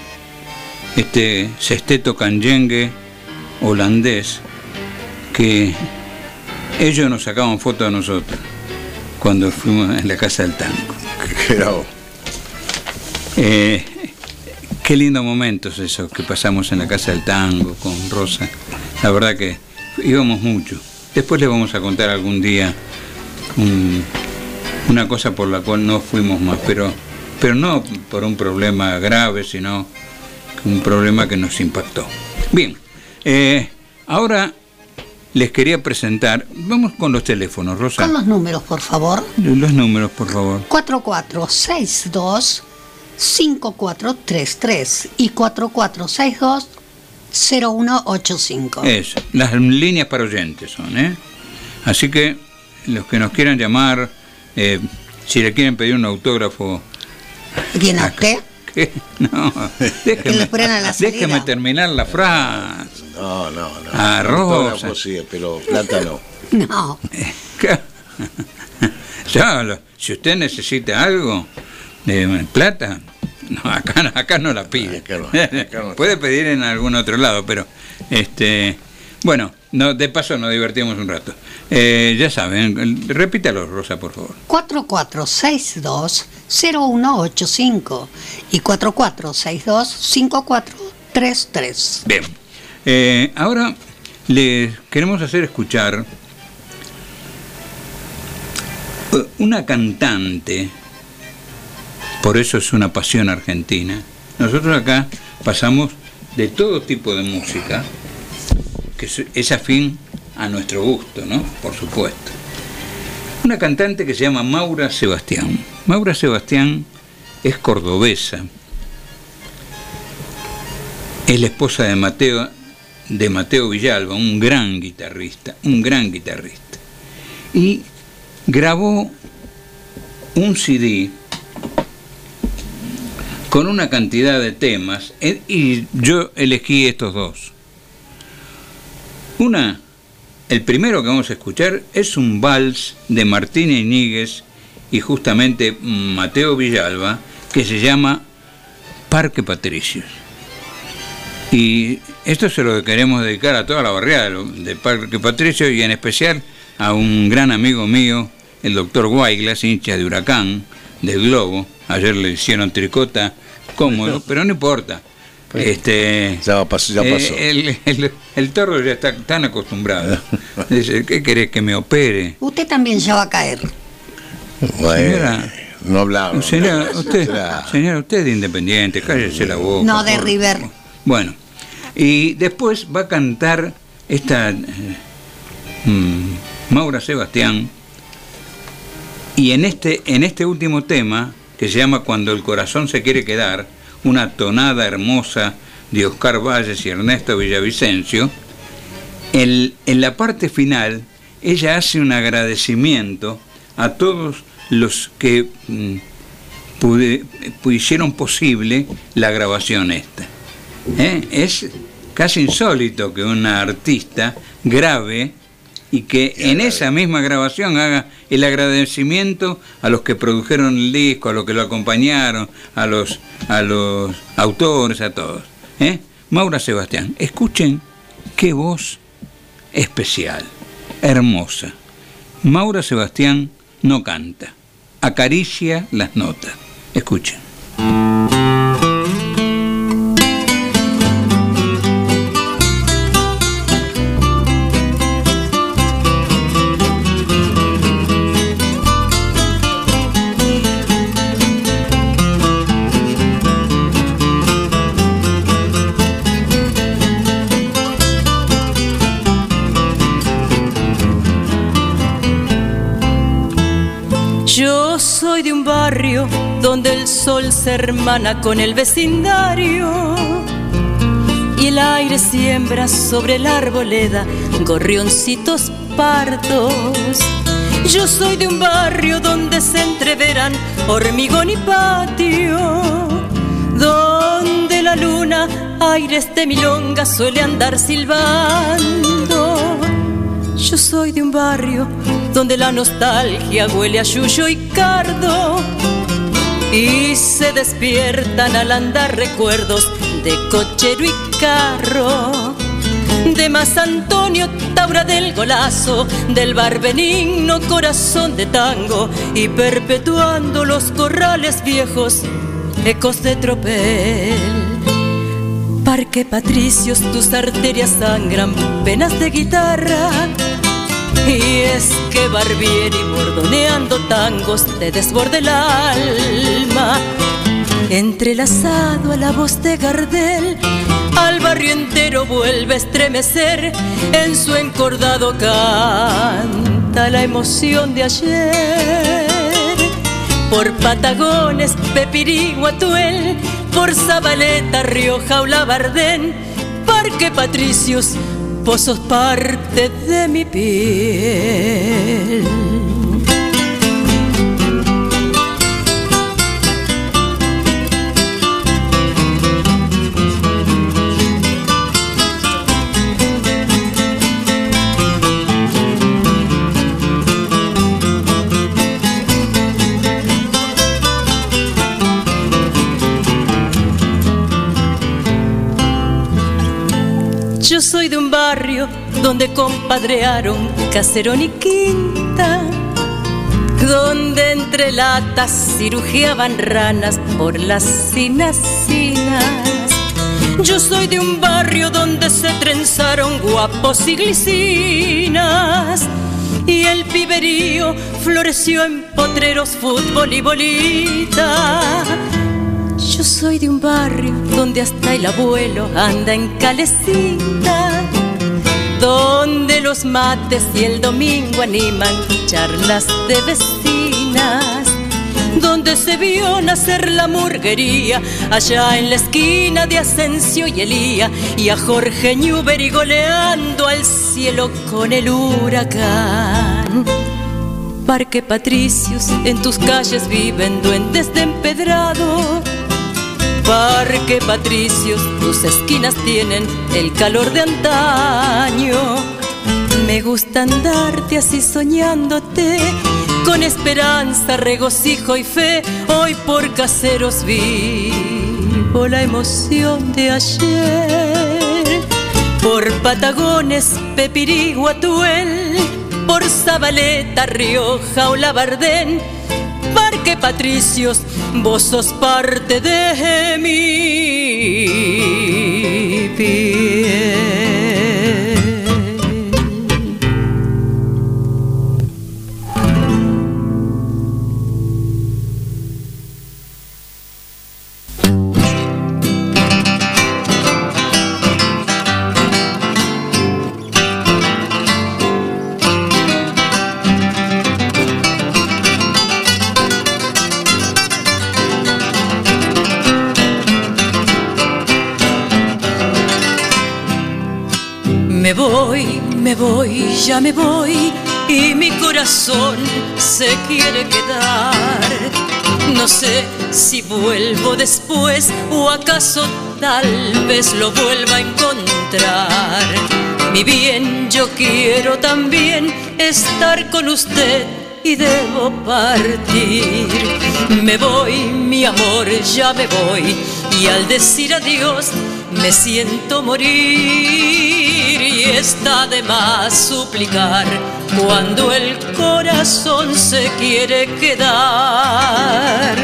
Este sexteto canyengue holandés que ellos nos sacaban fotos a nosotros cuando fuimos en la casa del tango. Pero, Eh, qué lindos momentos esos que pasamos en la casa del tango con Rosa. La verdad que íbamos mucho. Después les vamos a contar algún día un- una cosa por la cual no fuimos más, pero, pero no por un problema grave, sino un problema que nos impactó. Bien, eh, ahora les quería presentar, vamos con los teléfonos, Rosa. Con los números, por favor. Los números, por favor. 4462 5433 y 4462 0185. Eso, las líneas para oyentes son, ¿eh? Así que los que nos quieran llamar, eh, si le quieren pedir un autógrafo, ¿Quién a usted? ¿qué? no, déjeme, la déjeme terminar la frase. no, no, no. Autógrafo Rosa. sí, pero plata no. No. Ya, si usted necesita algo de plata, no, acá, no- acá no la pide. Acá no, acá no. Puede pedir en algún otro lado, pero este, bueno, no, de paso nos divertimos un rato. Eh, ya saben, repítalo, Rosa, por favor. 4462 0185 y 4462 5433. Bien. Eh, ahora les queremos hacer escuchar eh, una cantante, por eso es una pasión argentina. Nosotros acá pasamos de todo tipo de música, que es- afín a nuestro gusto, ¿no? Por supuesto. Una cantante que se llama Maura Sebastián. Maura Sebastián es cordobesa, es la esposa de Mateo, de Mateo Villalba, un gran guitarrista, un gran guitarrista. Y grabó un CD con una cantidad de temas eh, y yo elegí estos dos. Una, el primero que vamos a escuchar es un vals de Martín Iñiguez y justamente Mateo Villalba que se llama Parque Patricios. Y esto se lo queremos dedicar a toda la barriada de Parque Patricio y en especial a un gran amigo mío, el doctor Guaiglas, hincha de Huracán, del Globo. Ayer le hicieron tricota cómodo, pero no importa. Este, Ya pasó, ya eh, pasó. el, el, el toro ya está tan acostumbrado. Dice, ¿qué querés que me opere? Usted también ya va a caer. Bueno, Señora. no hablaba. Señora, usted, señora, usted es independiente, cállese la boca. No, de por- River. Bueno, y después va a cantar esta eh, mm, Maura Sebastián. Y en este, en este último tema, que se llama Cuando el corazón se quiere quedar, una tonada hermosa de Oscar Valles y Ernesto Villavicencio, el- en la parte final ella hace un agradecimiento a todos los que mm, hicieron posible la grabación esta. ¿Eh? Es casi insólito que una artista grabe y que en esa misma grabación haga el agradecimiento a los que produjeron el disco, a los que lo acompañaron, a los, a los autores, a todos. ¿Eh? Maura Sebastián, escuchen qué voz especial, hermosa. Maura Sebastián no canta, acaricia las notas. Escuchen. Hermana con el vecindario y el aire siembra sobre la arboleda gorrioncitos pardos. Yo soy de un barrio donde se entreveran hormigón y patio, donde la luna, aires de milonga suele andar silbando. Yo soy de un barrio donde la nostalgia huele a yuyo y cardo. Y se despiertan al andar recuerdos de cochero y carro. De más Antonio, Taura del Golazo, del bar benigno, corazón de tango, y perpetuando los corrales viejos, ecos de tropel. Parque Patricios, tus arterias sangran, penas de guitarra. Y es que Barbieri bordoneando tangos te desborde el alma. Entrelazado a la voz de Gardel, al barrio entero vuelve a estremecer. En su encordado canta la emoción de ayer. Por Patagones, Pepirí, Guatuel, por Zabaleta, Rioja o Labardén, Parque Patricios, vos sos parte de mi piel. Donde compadrearon caserón y quinta, donde entre latas cirugiaban ranas por las cinasinas. Yo soy de un barrio donde se trenzaron guapos y glicinas. Y el piberío floreció en potreros, fútbol y bolita. Yo soy de un barrio donde hasta el abuelo anda en calecita, donde los mates y el domingo animan charlas de vecinas, donde se vio nacer la murguería, allá en la esquina de Asensio y Elía, y a Jorge Newbery goleando al cielo con el huracán. Parque Patricios, en tus calles viven duendes de empedrado Parque Patricios, tus esquinas tienen el calor de antaño. Me gusta andarte así soñándote, con esperanza, regocijo y fe. Hoy por caseros vivo la emoción de ayer. Por Patagones, Pepirí, Guatuel, por Zabaleta, Rioja o Labardén Parque Patricios, vos sos parte de mi piel. Ya me voy y mi corazón se quiere quedar. No sé si vuelvo después o acaso tal vez lo vuelva a encontrar. Mi bien, yo quiero también estar con usted y debo partir. Me voy, mi amor, ya me voy y al decir adiós me siento morir está de más suplicar cuando el corazón se quiere quedar.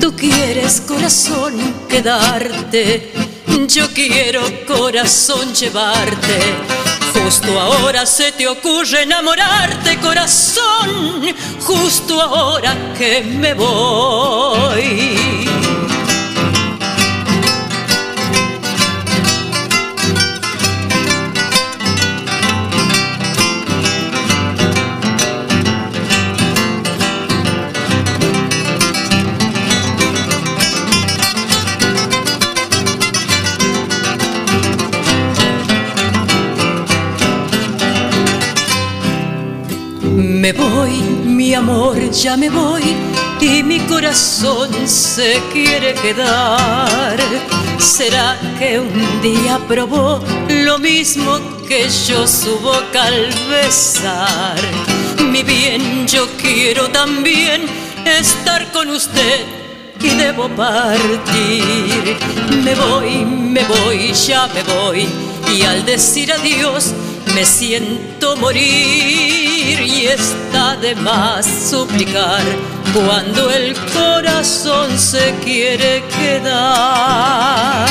Tú quieres corazón quedarte, yo quiero corazón llevarte. Justo ahora se te ocurre enamorarte, corazón, justo ahora que me voy. Me voy, mi amor, ya me voy y mi corazón se quiere quedar. ¿Será que un día probó lo mismo que yo su boca al besar? Mi bien, yo quiero también estar con usted y debo partir. Me voy, me voy, ya me voy y al decir adiós me siento morir y está de más suplicar cuando el corazón se quiere quedar.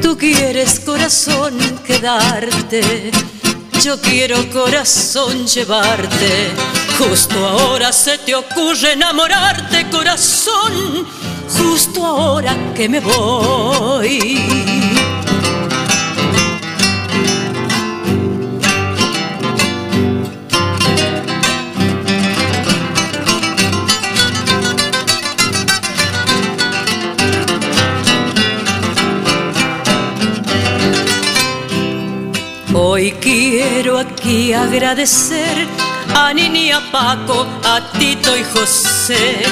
Tú quieres corazón quedarte, yo quiero corazón llevarte. Justo ahora se te ocurre enamorarte, corazón, justo ahora que me voy. Hoy quiero aquí agradecer a Nini, a Paco, a Tito y José,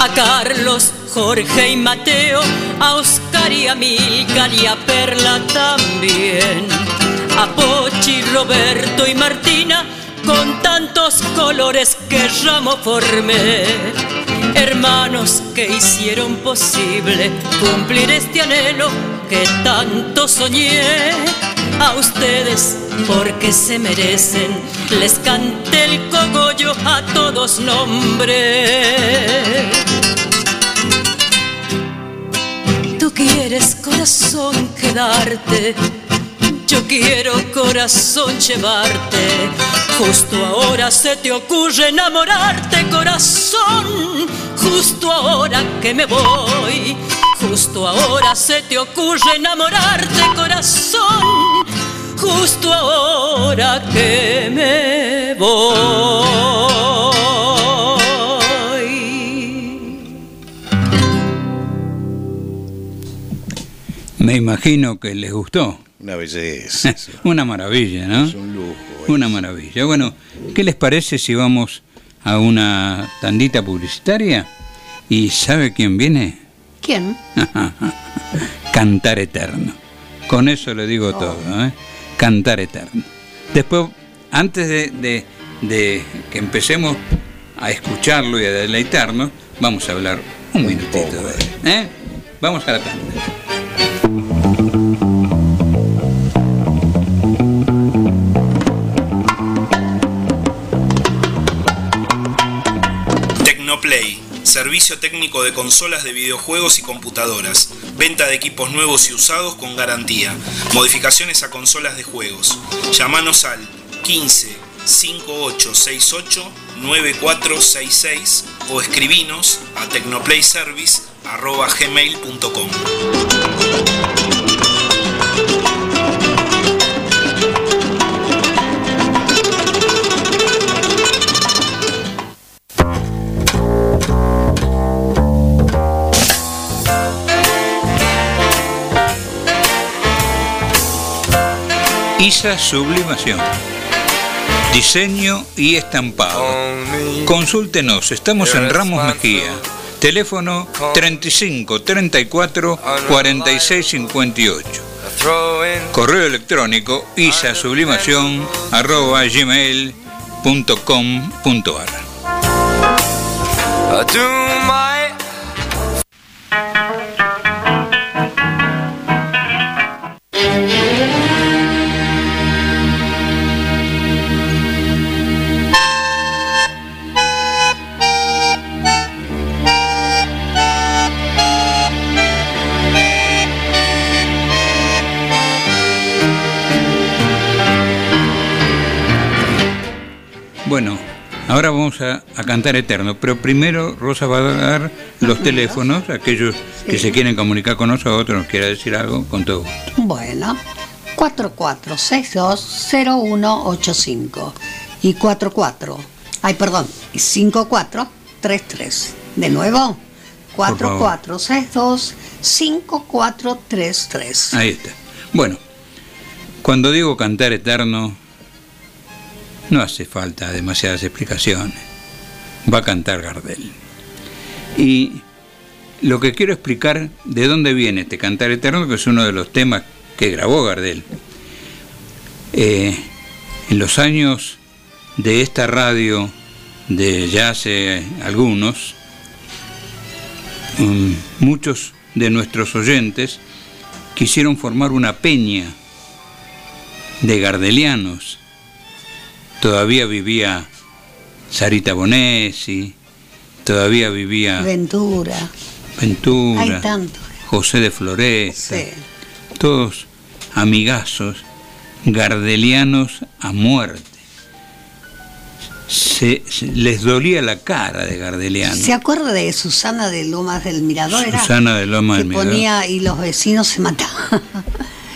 a Carlos, Jorge y Mateo, a Oscar y a Milcar y a Perla también, a Pochi, Roberto y Martina, con tantos colores que ramo formé. Hermanos que hicieron posible cumplir este anhelo que tanto soñé a ustedes porque se merecen. Les canté el cogollo a todos nombre. Tú quieres corazón quedarte, yo quiero corazón llevarte. Justo ahora se te ocurre enamorarte, corazón. Justo ahora que me voy, justo ahora se te ocurre enamorarte, corazón. Justo ahora que me voy. Me imagino que les gustó. Una belleza. Una maravilla, ¿no? Es un lujo. Una eso. maravilla. Bueno, ¿qué les parece si vamos a una tandita publicitaria? ¿Y sabe quién viene? ¿Quién? Cantar Eterno. Con eso le digo todo, ¿eh? Cantar Eterno. Después, antes de, de- de que empecemos a escucharlo y a deleitarnos, vamos a hablar un minutito de él. ¿eh? Vamos a la tanda. Servicio técnico de consolas de videojuegos y computadoras, venta de equipos nuevos y usados con garantía, modificaciones a consolas de juegos. Llámanos al 15 5868 9466 o escribinos a tecnoplayservice@gmail.com. ISA Sublimación. Diseño y estampado. Consúltenos, estamos en Ramos Mejía. Teléfono 35 34 46 58. Correo electrónico isasublimación arroba Bueno, ahora vamos a, a cantar Eterno, pero primero Rosa va a dar los teléfonos, aquellos que se quieren comunicar con nosotros, nos quiera decir algo, con todo gusto. Bueno, 44620185 y 44, ay perdón, y 5433. De nuevo, favor. 44625433. Ahí está. Bueno, cuando digo cantar eterno, no hace falta demasiadas explicaciones. Va a cantar Gardel. Y lo que quiero explicar de dónde viene este Cantar Eterno, que es uno de los temas que grabó Gardel. Eh, en los años de esta radio, de ya hace algunos, um, muchos de nuestros oyentes quisieron formar una peña de gardelianos. Todavía vivía Sarita Bonesi, todavía vivía Ventura. Ventura, Hay tantos. José de Floresta, Sí. todos amigazos, gardelianos a muerte. Se, se- les dolía la cara de gardeliano. ¿Se acuerda de Susana de Lomas del Mirador? Era? Susana de Lomas que del Mirador. ponía y los vecinos se mataban.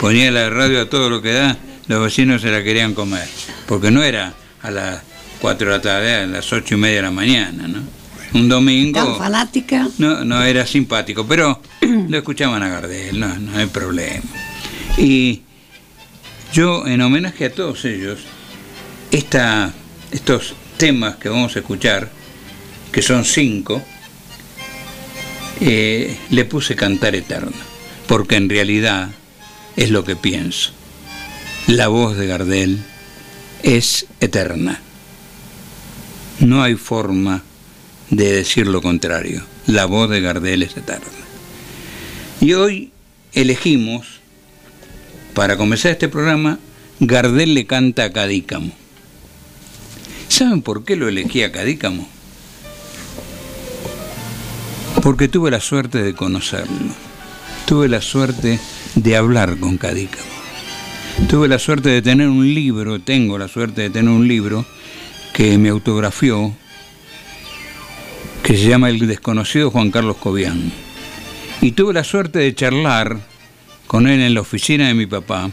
Ponía la radio a todo lo que da, los vecinos se la querían comer. Porque no era a las 4 de la tarde, a las 8 y media de la mañana, ¿no? Un domingo. Tan fanática. No, no era simpático, pero lo escuchaban a Gardel, no, no hay problema. Y yo, en homenaje a todos ellos, esta, estos temas que vamos a escuchar, que son cinco, eh, le puse cantar eterno, porque en realidad es lo que pienso. La voz de Gardel es eterna. No hay forma de decir lo contrario. La voz de Gardel es eterna. Y hoy elegimos, para comenzar este programa, Gardel le canta a Cadícamo. ¿Saben por qué lo elegí a Cadícamo? Porque tuve la suerte de conocerlo. Tuve la suerte de hablar con Cadícamo. Tuve la suerte de tener un libro, tengo la suerte de tener un libro que me autografió que se llama El desconocido Juan Carlos Cobian. Y tuve la suerte de charlar con él en la oficina de mi papá,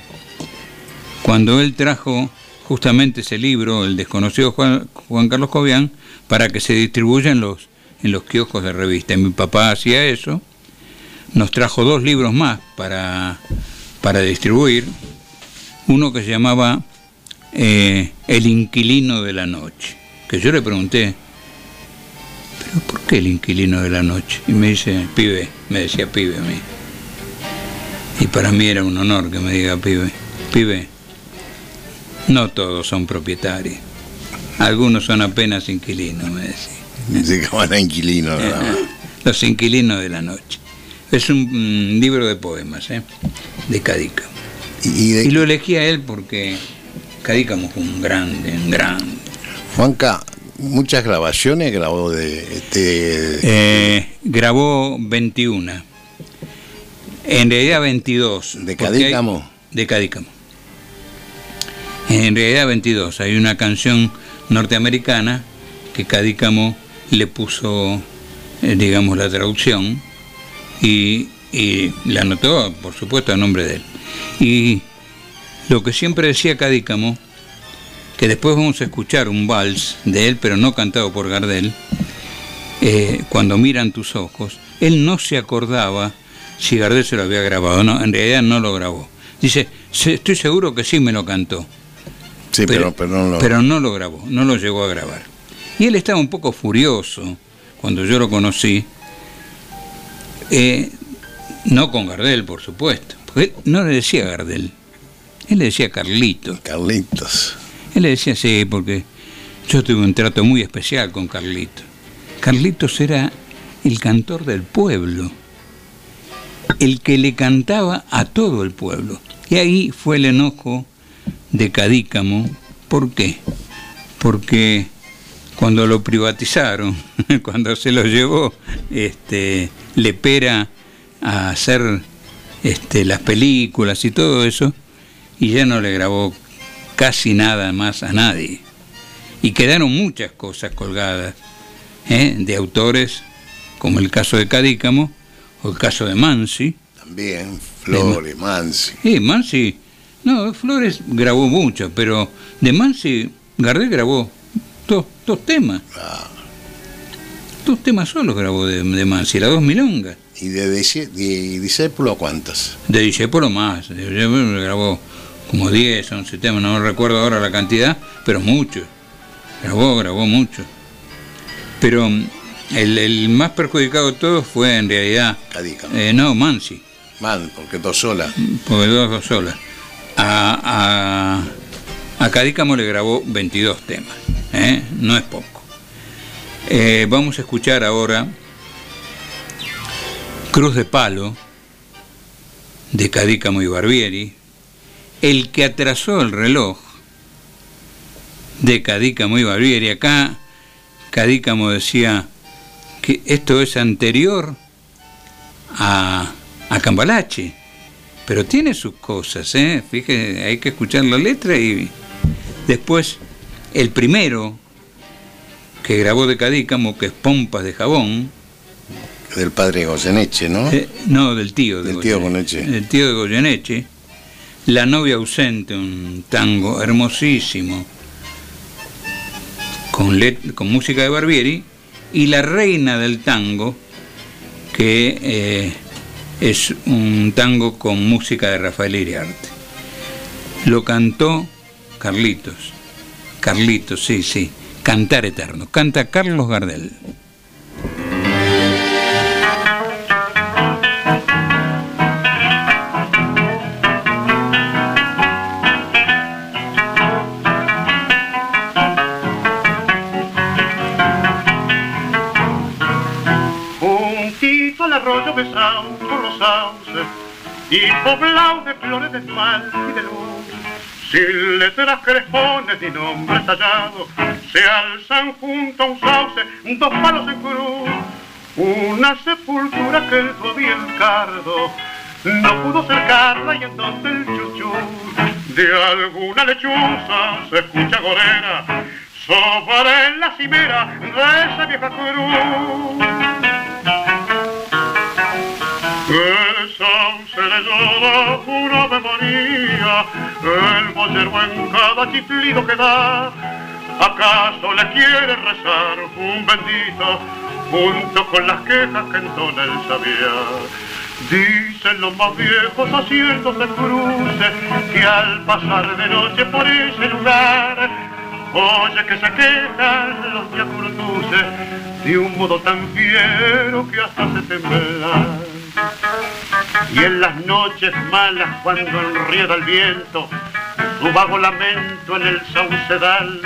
cuando él trajo justamente ese libro, El desconocido Juan, Carlos Cobian, para que se distribuya en los, en los kioscos de revista. Y mi papá hacía eso, nos trajo dos libros más para, para distribuir, uno que se llamaba eh, El inquilino de la noche, que yo le pregunté, ¿pero por qué el inquilino de la noche? Y me dice, pibe, me decía pibe a mí. Y para mí era un honor que me diga pibe. Pibe, no todos son propietarios. Algunos son apenas inquilinos, me decía. Se llaman a inquilino nada más. Los inquilinos de la noche. Es un libro de poemas, ¿eh? de Cadícamo. Y, y de- Y lo elegí a él porque Cadícamo fue un grande, un grande. Juanca, muchas grabaciones grabó de este Eh, grabó 21. En realidad 22. ¿De hay- Cadícamo? de Cadícamo. En realidad 22. Hay una canción norteamericana que Cadícamo le puso, eh, digamos, la traducción y, y la anotó, por supuesto, a nombre de él. Y lo que siempre decía Cadícamo, que después vamos a escuchar un vals de él, pero no cantado por Gardel, eh, cuando miran tus ojos, él no se acordaba si Gardel se lo había grabado. No, en realidad no lo grabó. Dice, "Se- estoy seguro que sí me lo cantó, Sí, pero, pero no lo- pero no lo grabó, no lo llegó a grabar. Y él estaba un poco furioso cuando yo lo conocí, eh, no con Gardel, por supuesto, porque él no le decía Gardel, él le decía Carlitos. Carlitos. Él le decía sí, porque yo tuve un trato muy especial con Carlitos. Carlitos era el cantor del pueblo, el que le cantaba a todo el pueblo. Y ahí fue el enojo de Cadícamo. ¿Por qué? Porque cuando lo privatizaron, cuando se lo llevó este, Lepera a hacer este, las películas y todo eso, y ya no le grabó casi nada más a nadie. Y quedaron muchas cosas colgadas ¿eh? de autores, como el caso de Cadícamo o el caso de Mansi. También, Flores, Mansi. Sí, Mansi, no, Flores grabó mucho, pero de Mansi, Gardel grabó dos, dos temas. Dos temas solos grabó de, de Mansi, las dos milongas. ¿Y de, discípulo cuántas? De Discépolo más, grabó como 10, 11 temas, no recuerdo ahora la cantidad, pero muchos. Grabó, grabó mucho. Pero mm, el, el más perjudicado de todos fue en realidad. Cadícamo. eh, no, Mansi, Man, porque dos solas. porque dos, dos solas. A, a, a Cadícamo le grabó 22 temas, ¿eh? no es poco. Eh, vamos a escuchar ahora Cruz de Palo de Cadícamo y Barbieri, El que atrasó el reloj de Cadícamo y Barbieri. Acá Cadícamo decía que esto es anterior a, a Cambalache, pero tiene sus cosas, ¿eh? Fíjese, hay que escuchar la letra y después el primero que grabó de Cadícamo, que es Pompas de Jabón, Del padre Goyeneche, ¿no? eh, no, del tío de Del tío Goyeneche. Goyeneche. El tío de Goyeneche. La novia ausente, un tango hermosísimo, con, let- con música de Barbieri. Y La reina del tango, que eh, es un tango con música de Rafael Iriarte. Lo cantó Carlitos. Carlitos, sí, sí. Cantar Eterno. Canta Carlos Gardel. De Sau, por los sauces, y poblado de flores de esmalte y de luz, sin letras crespones ni nombres tallados, se alzan junto a un sauce dos palos en cruz, una sepultura que el el cardo no pudo cercarla y entonces el chuchú de alguna lechuza se escucha gorera sobre la cimera de esa vieja cruz. El sauce le llora una memoria, el boyero en cada chiflido que da. ¿Acaso le quiere rezar un bendito junto con las quejas que entona el sabiar? Dicen los más viejos haciéndose cruces que al pasar de noche por ese lugar Oye que se quejan los yacurutuces de un modo tan fiero que hasta se tembla. Y en las noches malas cuando enrieda el viento, su vago lamento en el saucedal,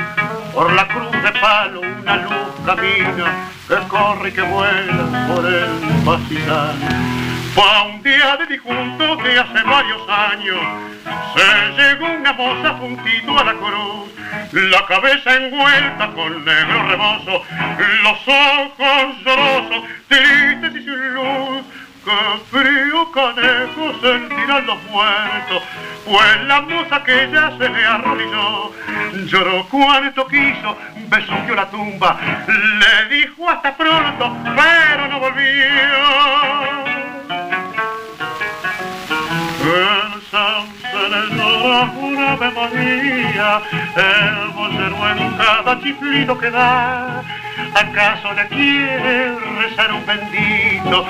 por la cruz de palo una luz camina que corre y que vuela por el pastizal. Pa' un día de difunto que hace varios años se llegó una moza juntito a la cruz, la cabeza envuelta con negro rebozo, los ojos llorosos, tristes y sin luz. ¡Qué frío canejo sentirán los muertos! Pues la moza que ya se le arrodilló lloró cuanto quiso, besuqueó la tumba, le dijo hasta pronto, pero no volvió. El sauce le llora una memoria, el vocero en cada chiflido que da. ¿Acaso le quiere rezar un bendito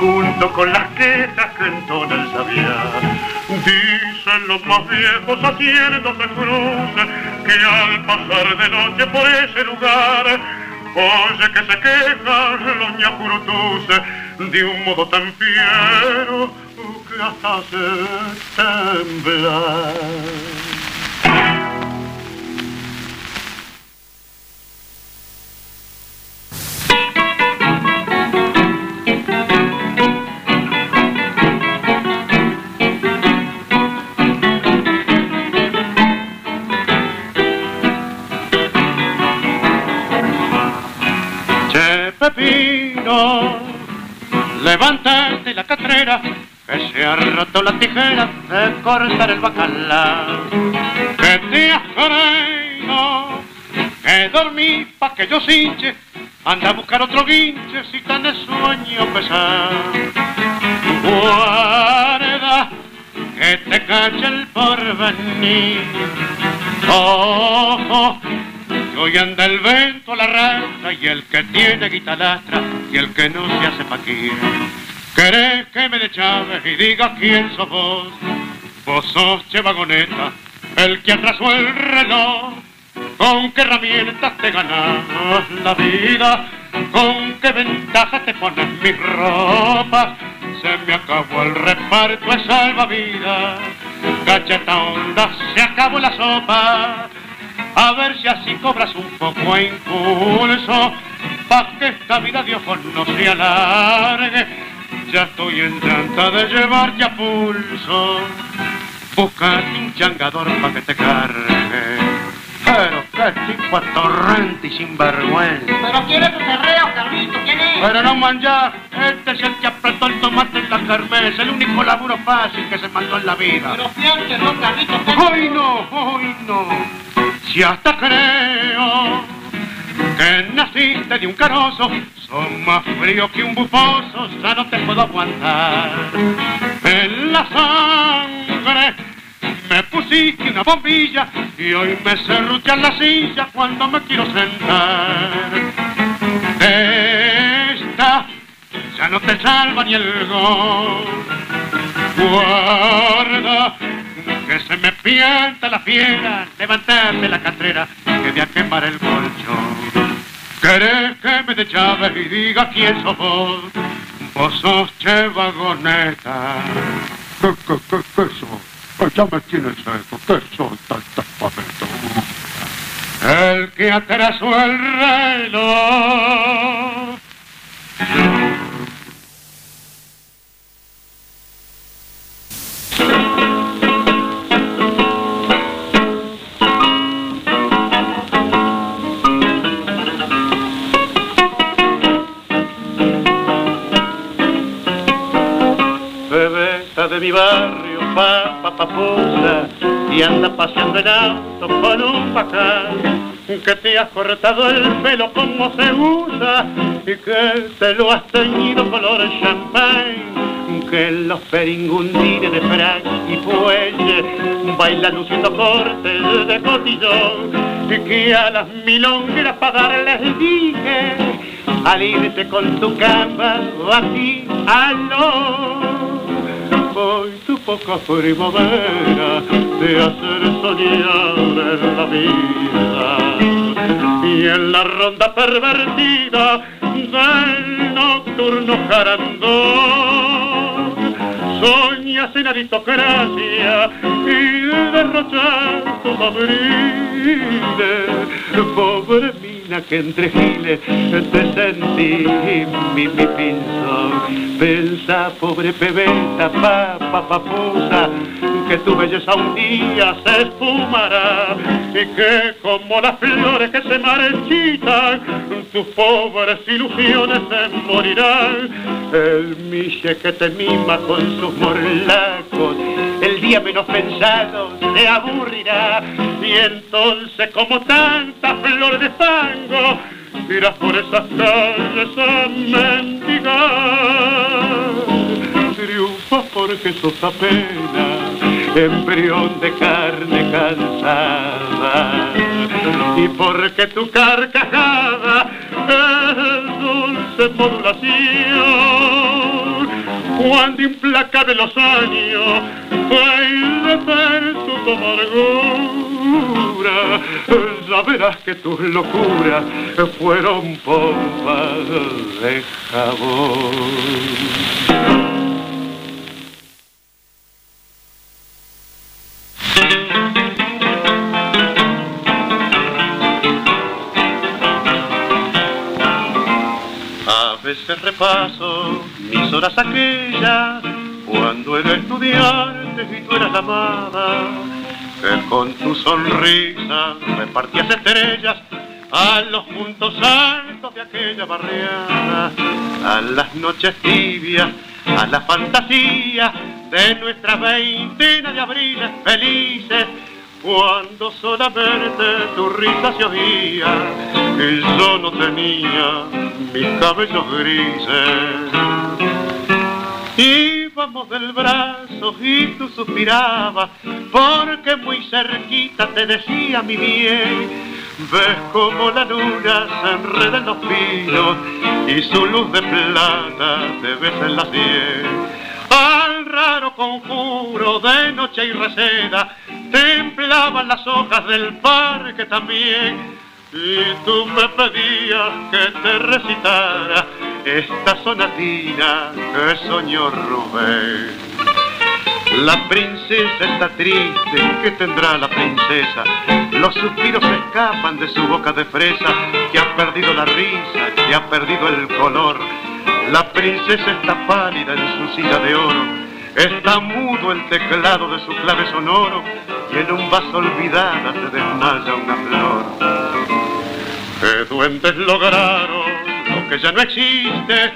junto con las quejas que entona el sabiar? Dicen los más viejos haciéndose cruces que al pasar de noche por ese lugar Oye que se quejan los ñacurutuces de un modo tan fiero que hasta hace temblar. Pepino, levántate la catrera, que se ha roto la tijera de cortar el bacalao. Que te has que dormí pa' que yo cinche, anda a buscar otro guinche si tenés sueño pesado. Guarda, que te cache el porvenir. Ojo, hoy anda el vento la raza y el que tiene guitalastra y el que no se hace paquir. ¿Querés que me le y diga quién sos vos? Vos sos che vagoneta, el que atrasó el reloj. ¿Con qué herramientas te ganas la vida? ¿Con qué ventaja te pones mis ropas? Se me acabó el reparto de salvavidas. Cacheta onda, se acabó la sopa. A ver si así cobras un poco de impulso. Pa' que esta vida de ojos no se alargue. Ya estoy en llanta de llevarte a pulso. Buscate un changador pa' que te cargue. Pero qué tipo atorrante y sinvergüenza. Pero quiere tu cerreo, Carlito, ¿quién es? Pero no manjar, este es el que apretó el tomate en la kermés, el único laburo fácil que se mandó en la vida. Pero fíjate, no, Carlito, ¿qué ¡Hoy no! ¡Hoy no! Si hasta creo que naciste de un carozo, son más frío que un bufoso, ya no te puedo aguantar. En la sangre me pusiste una bombilla y hoy me serruchan la silla cuando me quiero sentar. Esta ya no te salva ni el gol. Guarda que se me pianta la fiera, levantarte la catrera que voy a quemar el colchón. ¿Querés que me de llaves y diga quién sos vos? Vos sos che vagoneta. ¿Qué, qué, qué, qué sos? Ya me tienes seco. ¿Qué sos tanta papeto? El que atrasó el reloj. De mi barrio, papa papusa, y anda paseando en auto con un bacán, que te has cortado el pelo como se usa, y que te lo has teñido color champagne, que los peringundines de frac y fuelle bailan luciendo cortes de cotillón, y que a las milongueras para darles dije, al irte con tu cama, aquí, aló hoy tu poca primavera de hacer soñar en la vida. Y en la ronda pervertida del nocturno jarandón soñas en aristocracia y derrochar tu abril pobre mina que entre giles te sentí mi, mi pinzón. Pensa pobre pebeta papa papusa que tu belleza un día se esfumará y que como las flores que se marchitan tus pobres ilusiones se morirán. El miche que te mima con sus morlacos el día menos pensado se aburrirá. Y entonces como tantas flores de fango irás por esas calles a mendigar. Triunfas porque sos apenas embrión de carne cansada. Y porque tu carcajada es dulce modulación cuando implacable los años baile verso tu amargura. Ya verás que tus locuras fueron pompas de jabón A veces repaso mis horas aquellas cuando era estudiante y tú eras amada que con tu sonrisa repartías estrellas a los puntos altos de aquella barriada, a las noches tibias, a la fantasía de nuestra veintena de abriles felices, cuando solamente tu risa se oía y yo no tenía mis cabellos grises. Íbamos del brazo y tú suspirabas, porque muy cerquita te decía mi bien. Ves como la luna se enreda en los pinos y su luz de plata te besa en la piel. Al raro conjuro de noche y receda, temblaban las hojas del parque también. Y tú me pedías que te recitara esta sonatina que soñó Rubén. La princesa está triste, ¿qué tendrá la princesa? Los suspiros escapan de su boca de fresa, que ha perdido la risa, que ha perdido el color. La princesa está pálida en su silla de oro, está mudo el teclado de su clave sonoro, y en un vaso olvidada se desmaya una flor. Que duendes lograron lo que ya no existe,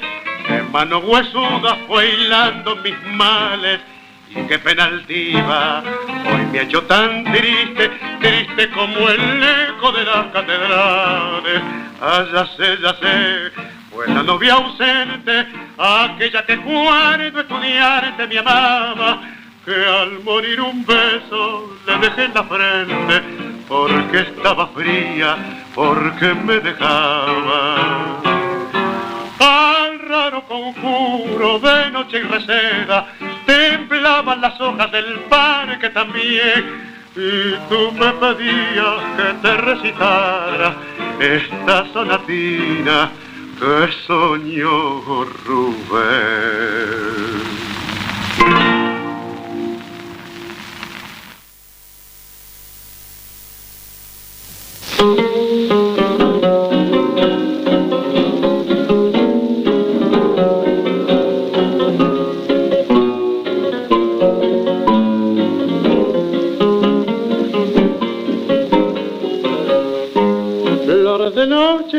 que mano huesuda fue hilando mis males, qué pena altiva hoy me ha hecho tan triste, triste como el eco de las catedrales. Ah, ya sé, ya sé, fue la novia ausente, aquella que cuando estudiante me amaba, que al morir un beso le dejé en la frente, porque estaba fría, porque me dejaba. Al raro conjuro de noche y reseda, temblaban las hojas del parque también. Y tú me pedías que te recitara esta sonatina que soñó Rubén.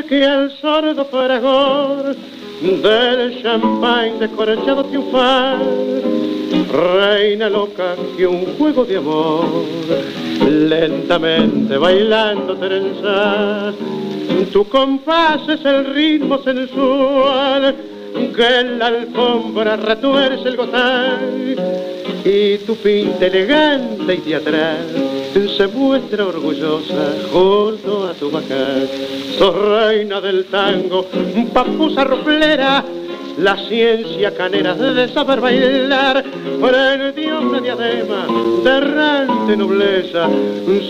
Que al sordo fragor del champán descorchado triunfar reina loca que un juego de amor lentamente bailando trenzas tu compás es el ritmo sensual que en la alfombra retuerce el gozar y tu pinta elegante y de atrás se muestra orgullosa junto a tu bajar. Sos reina del tango, papusa roplera, la ciencia canera de saber bailar, prendió una diadema de errante nobleza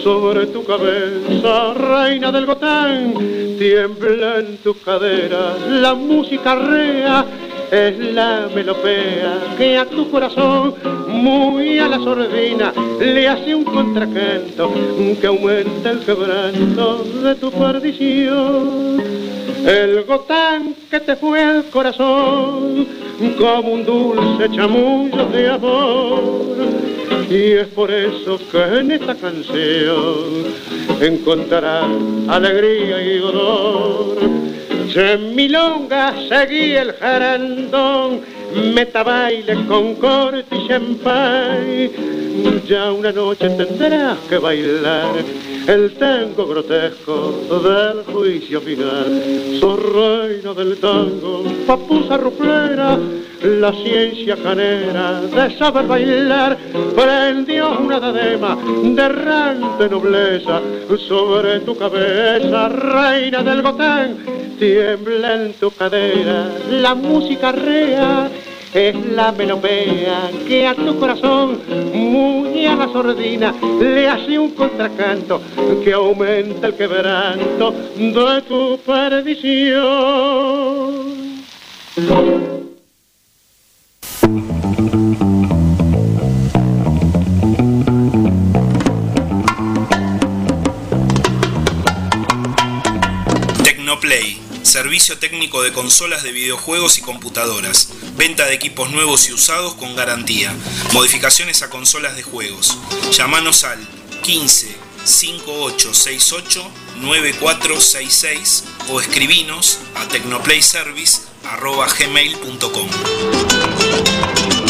sobre tu cabeza, reina del gotán, tiembla en tus caderas la música rea es la melopea que a tu corazón, muy a la sordina, le hace un contracanto que aumenta el quebranto de tu perdición. El gotán que te fue al corazón como un dulce chamullo de amor. Y es por eso que en esta canción encontrarás alegría y dolor en milonga seguí el jarandón, meta baile con corte y champán. Ya una noche tendrás que bailar el tango grotesco del juicio final. Sos reina del tango, papusa ruplera, la ciencia canera de saber bailar. Prendió una dadema de nobleza sobre tu cabeza, reina del gotán tiembla en tu cadera la música rea es la melopea que a tu corazón muy a la sordina le hace un contracanto que aumenta el quebranto de tu perdición. Tecnoplay, servicio técnico de consolas de videojuegos y computadoras, venta de equipos nuevos y usados con garantía, modificaciones a consolas de juegos. Llámanos al 15 5868 9466 o escribinos a tecnoplayservice.gmail.com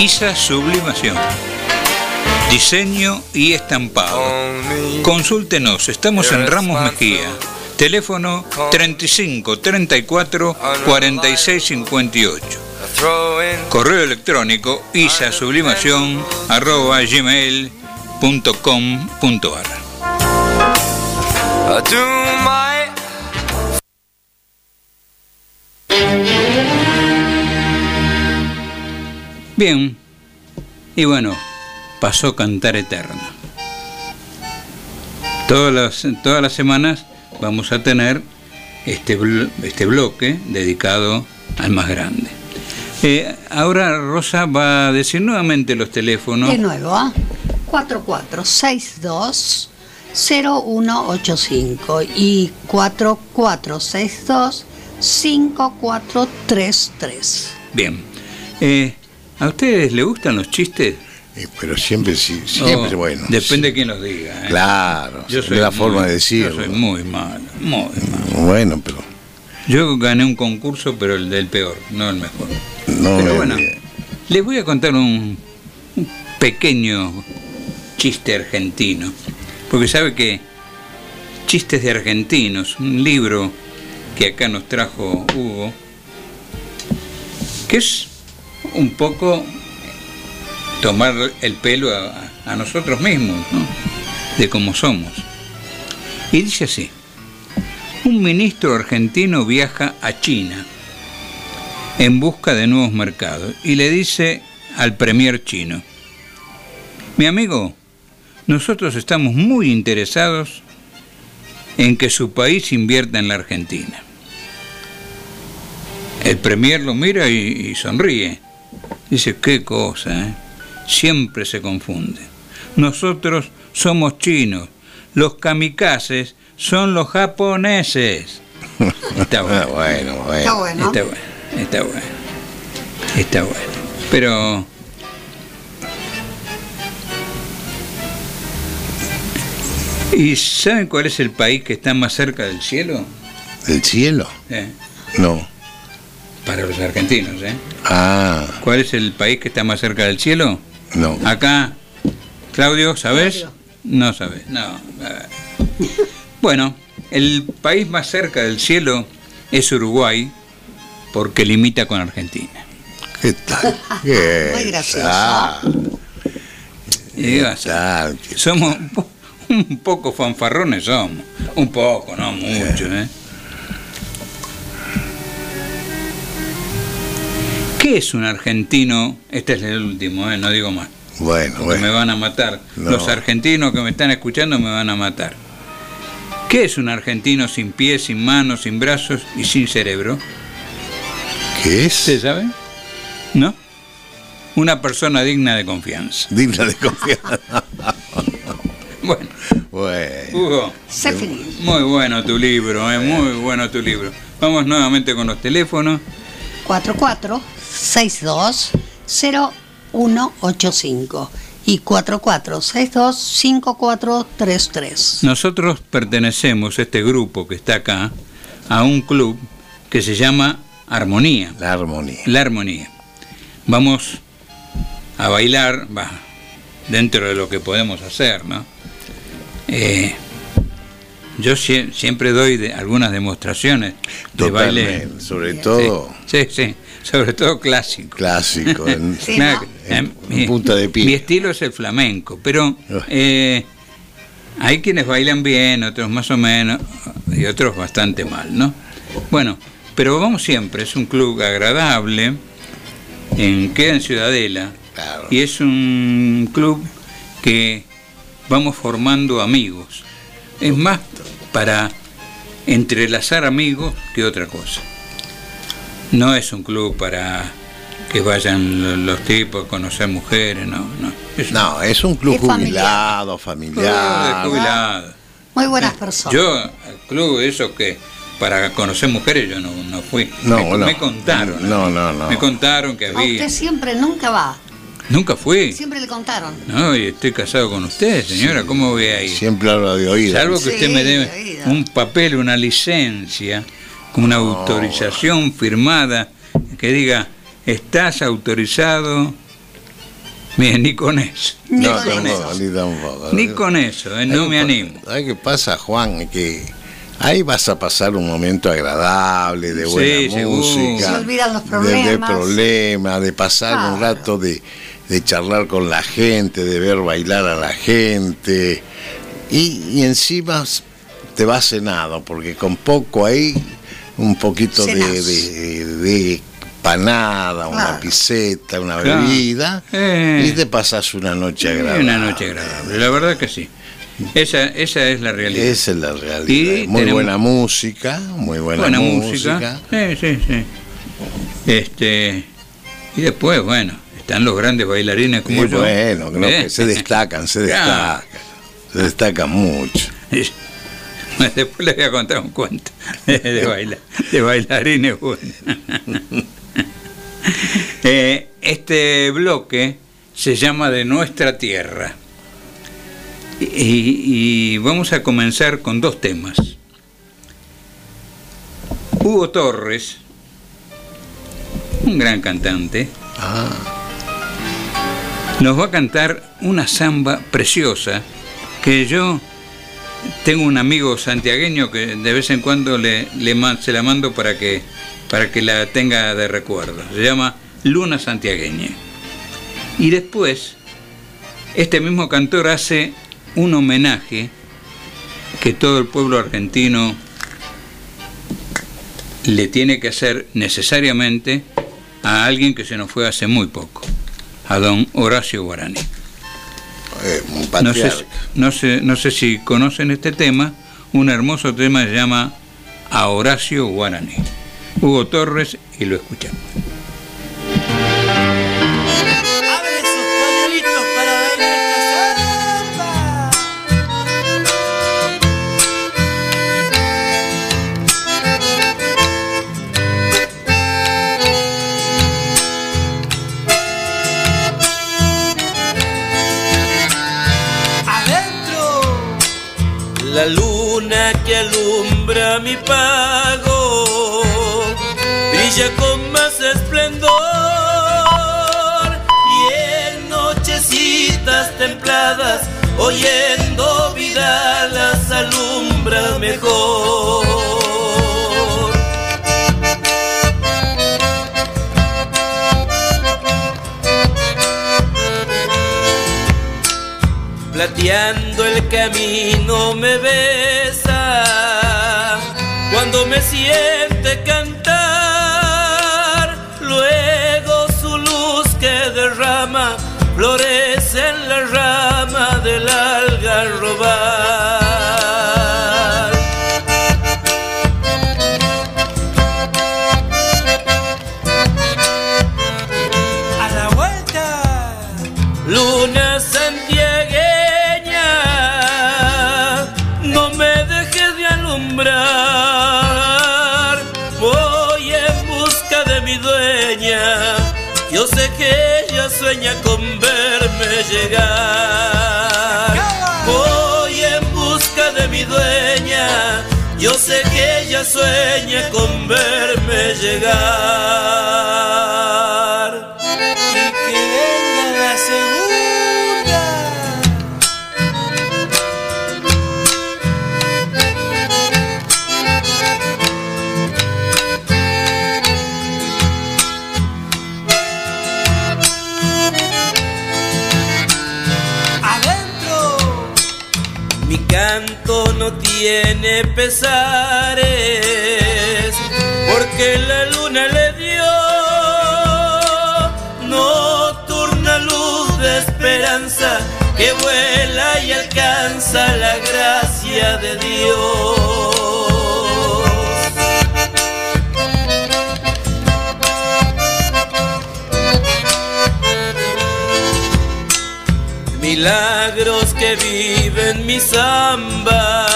ISA Sublimación. Diseño y estampado. Consúltenos, estamos en Ramos Mejía. Teléfono 35 34 46 58. Correo electrónico isasublimación arroba gmail.com.ar. Bien, y bueno, pasó Cantar Eterno. Todas las, todas las semanas vamos a tener este, este bloque dedicado al más grande. Eh, ahora Rosa va a decir nuevamente los teléfonos. De nuevo, ¿ah? 4462 0185 y 4462 5433. Bien. Eh, ¿A ustedes les gustan los chistes? Eh, pero siempre, sí, siempre Oh, bueno. Depende de quién los diga. ¿eh? Claro, Yo es soy la muy- forma de decirlo. Yo soy muy malo, muy malo. Bueno, pero Yo gané un concurso, pero el del peor, no el mejor. no Pero me- bueno, les voy a contar un, un pequeño chiste argentino. Porque sabe que Chistes de Argentinos, un libro que acá nos trajo Hugo, que es un poco tomar el pelo a, nosotros mismos, ¿no? de cómo somos. Y dice así, un ministro argentino viaja a China en busca de nuevos mercados y le dice al premier chino, mi amigo, nosotros estamos muy interesados en que su país invierta en la Argentina. El premier lo mira y sonríe. Dice, qué cosa, ¿eh? siempre se confunde. Nosotros somos chinos, los kamikazes son los japoneses. Está bueno. bueno, bueno. Está bueno. Está bueno, está bueno. Está bueno. Pero. ¿Y saben cuál es el país que está más cerca del cielo? ¿Del cielo? Eh, No. Para los argentinos, ¿eh? Ah, ¿Cuál es el país que está más cerca del cielo? no. Acá, Claudio, ¿sabes? No sabes, no. eh. Bueno, el país más cerca del cielo es Uruguay porque limita con Argentina. ¿Qué tal? ¿Qué Muy gracioso. Y digas, tal? somos un po- un poco fanfarrones, somos. Un poco, no mucho, ¿eh? ¿Qué es un argentino? Este es el último, ¿eh? no digo más. Bueno, porque me bueno. van a matar. No. Los argentinos que me están escuchando me van a matar. ¿Qué es un argentino sin pies, sin manos, sin brazos y sin cerebro? ¿Qué ¿Usted es? sabe? ¿No? Una persona digna de confianza. Digna de confianza. Bueno, bueno. Hugo, Se finí. muy bueno tu libro, ¿eh? muy bueno tu libro. Vamos nuevamente con los teléfonos. 4462 0185 y 4462 5433. Nosotros pertenecemos, este grupo que está acá, a un club que se llama Armonía. La armonía. La armonía. Vamos a bailar, va, dentro de lo que podemos hacer, ¿no? Eh, yo sie- siempre doy de- algunas demostraciones de baile. Totalmente. Sobre todo Sí, sí, sobre todo clásico. clásico. en- Sí, Claro, ¿no? eh, En- mi, en punta de pie. mi estilo es el flamenco, pero eh, hay quienes bailan bien, otros más o menos, y otros bastante mal, ¿no? Bueno, pero vamos siempre, es un club agradable, en, queda en Ciudadela, Claro. y es un club que vamos formando amigos. Es más para entrelazar amigos que otra cosa. No es un club para que vayan lo- los tipos a conocer mujeres, no, no. Es un No, es un club Es familiar. jubilado, club jubilados. Muy buenas personas. Yo, al club eso que para conocer mujeres yo no, no fui. No, me, no. me contaron. No, no, no. Me contaron que había. usted siempre nunca va. Nunca fui. Siempre le contaron. No, y estoy casado con usted, señora. ¿Cómo voy a ir? Siempre hablo de oído. Salvo que Sí, usted me dé un papel, una licencia, una autorización firmada que diga, estás autorizado. Bien, ni con eso. Ni no, con tampoco, eso. ni tampoco. Ni con eso, eh, no me animo. ¿Sabes qué pasa, Juan? Que Ahí vas a pasar un momento agradable, de Sí, buena seguro. música. Se olvidan los de- De, problemas. problemas, de pasar un rato de, de charlar con la gente, de ver bailar a la gente. Y, y encima te vas cenado, porque con poco ahí, un poquito de, Cenás. de, de panada, una Claro. piseta, una Claro. bebida, Eh. y te pasas una noche Sí, agradable. Una noche agradable, la verdad que sí. Esa, esa es la realidad. Esa es la realidad. Y muy tenemos- buena música, muy buena, Buena música. música. Sí, sí, sí. Este, y después, bueno, están los grandes bailarines como Y yo. bueno, no, ¿Eh? que se destacan, se Claro. destacan. Se destacan mucho. Después les voy a contar un cuento de, baila- de bailarines. Eh, este bloque se llama De Nuestra Tierra. Y, y vamos a comenzar con dos temas. Hugo Torres, un gran cantante, nos va a cantar una samba preciosa que yo tengo un amigo santiagueño que de vez en cuando le, se la mando para que, para que la tenga de recuerdo. Se llama Luna Santiagueña. Y después, este mismo cantor hace un homenaje que todo el pueblo argentino le tiene que hacer necesariamente a alguien que se nos fue hace muy poco, a don Horacio Guarani. Eh, un No sé, no, sé, no sé si conocen este tema, un hermoso tema se llama A Horacio Guarani. Hugo Torres y lo escuchamos. Oyendo vida las alumbra mejor. Plateando el camino me besa cuando me siente cantar. Voy en busca de mi dueña. Yo sé que ella sueña con verme llegar. Tiene pesares, porque la luna le dio nocturna luz de esperanza que vuela y alcanza la gracia de Dios. Milagros que viven mi samba,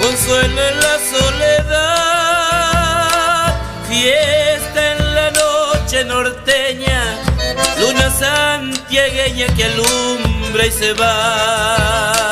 consuelo en la soledad, fiesta en la noche norteña, luna santiagueña que alumbra y se va.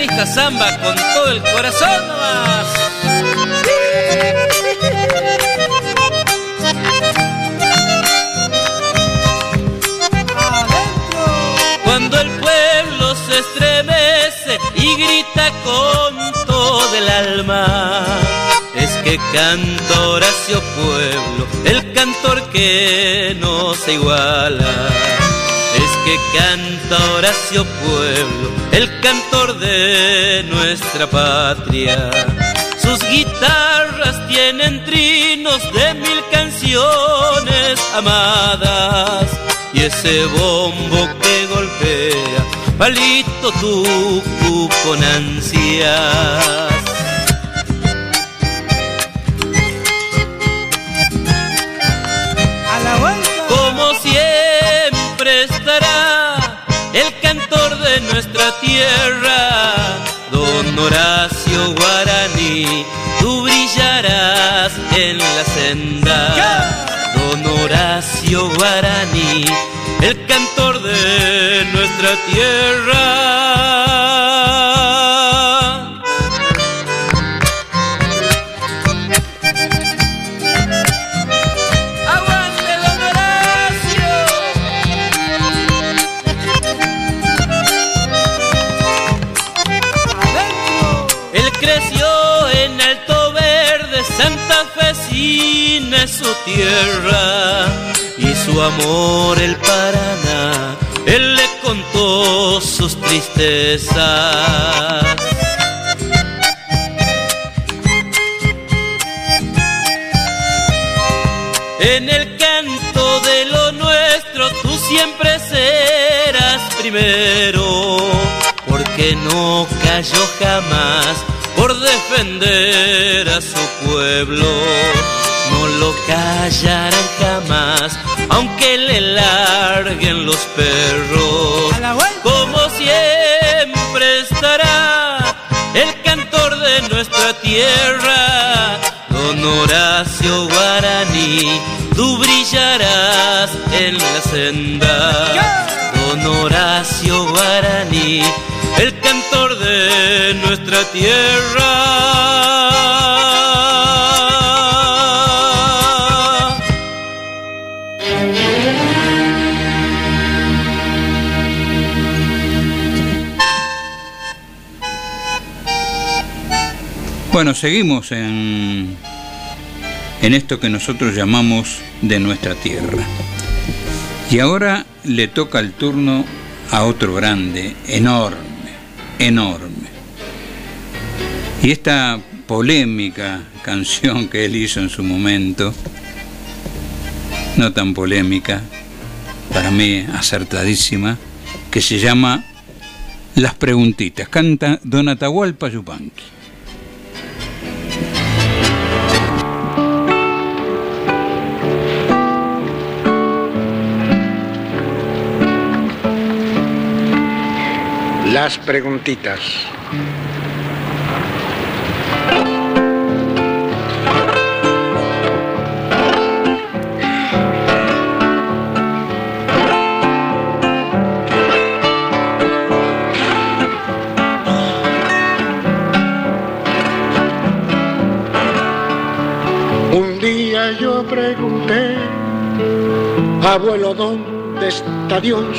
Pueblo Guaranista Zamba con todo el corazón nomás. Cuando el pueblo se estremece y grita con todo el alma, es que canta Horacio Pueblo, el cantor que no se iguala. Es que canta Horacio Pueblo, el cantor de nuestra patria. Sus guitarras tienen trinos de mil canciones amadas y ese bombo que golpea palito tucu con ansias. Nuestra tierra, don Horacio Guaraní, tú brillarás en la senda. Don Horacio Guaraní, el cantor de nuestra tierra. Y su amor el Paraná. Él le contó sus tristezas. En el canto de lo nuestro tú siempre serás primero, porque no cayó jamás por defender a su pueblo. Lo callarán jamás, aunque le larguen los perros. Como siempre estará el cantor de nuestra tierra, don Horacio Guaraní, tú brillarás en la senda. Don Horacio Guaraní, el cantor de nuestra tierra. Bueno, seguimos en, en esto que nosotros llamamos de nuestra tierra. Y ahora le toca el turno a otro grande, enorme, enorme. Y esta polémica canción que él hizo en su momento, no tan polémica, para mí acertadísima, que se llama Las Preguntitas. Canta Don Atahualpa Yupanqui. Las preguntitas. Un día yo pregunté, abuelo, ¿dónde está Dios?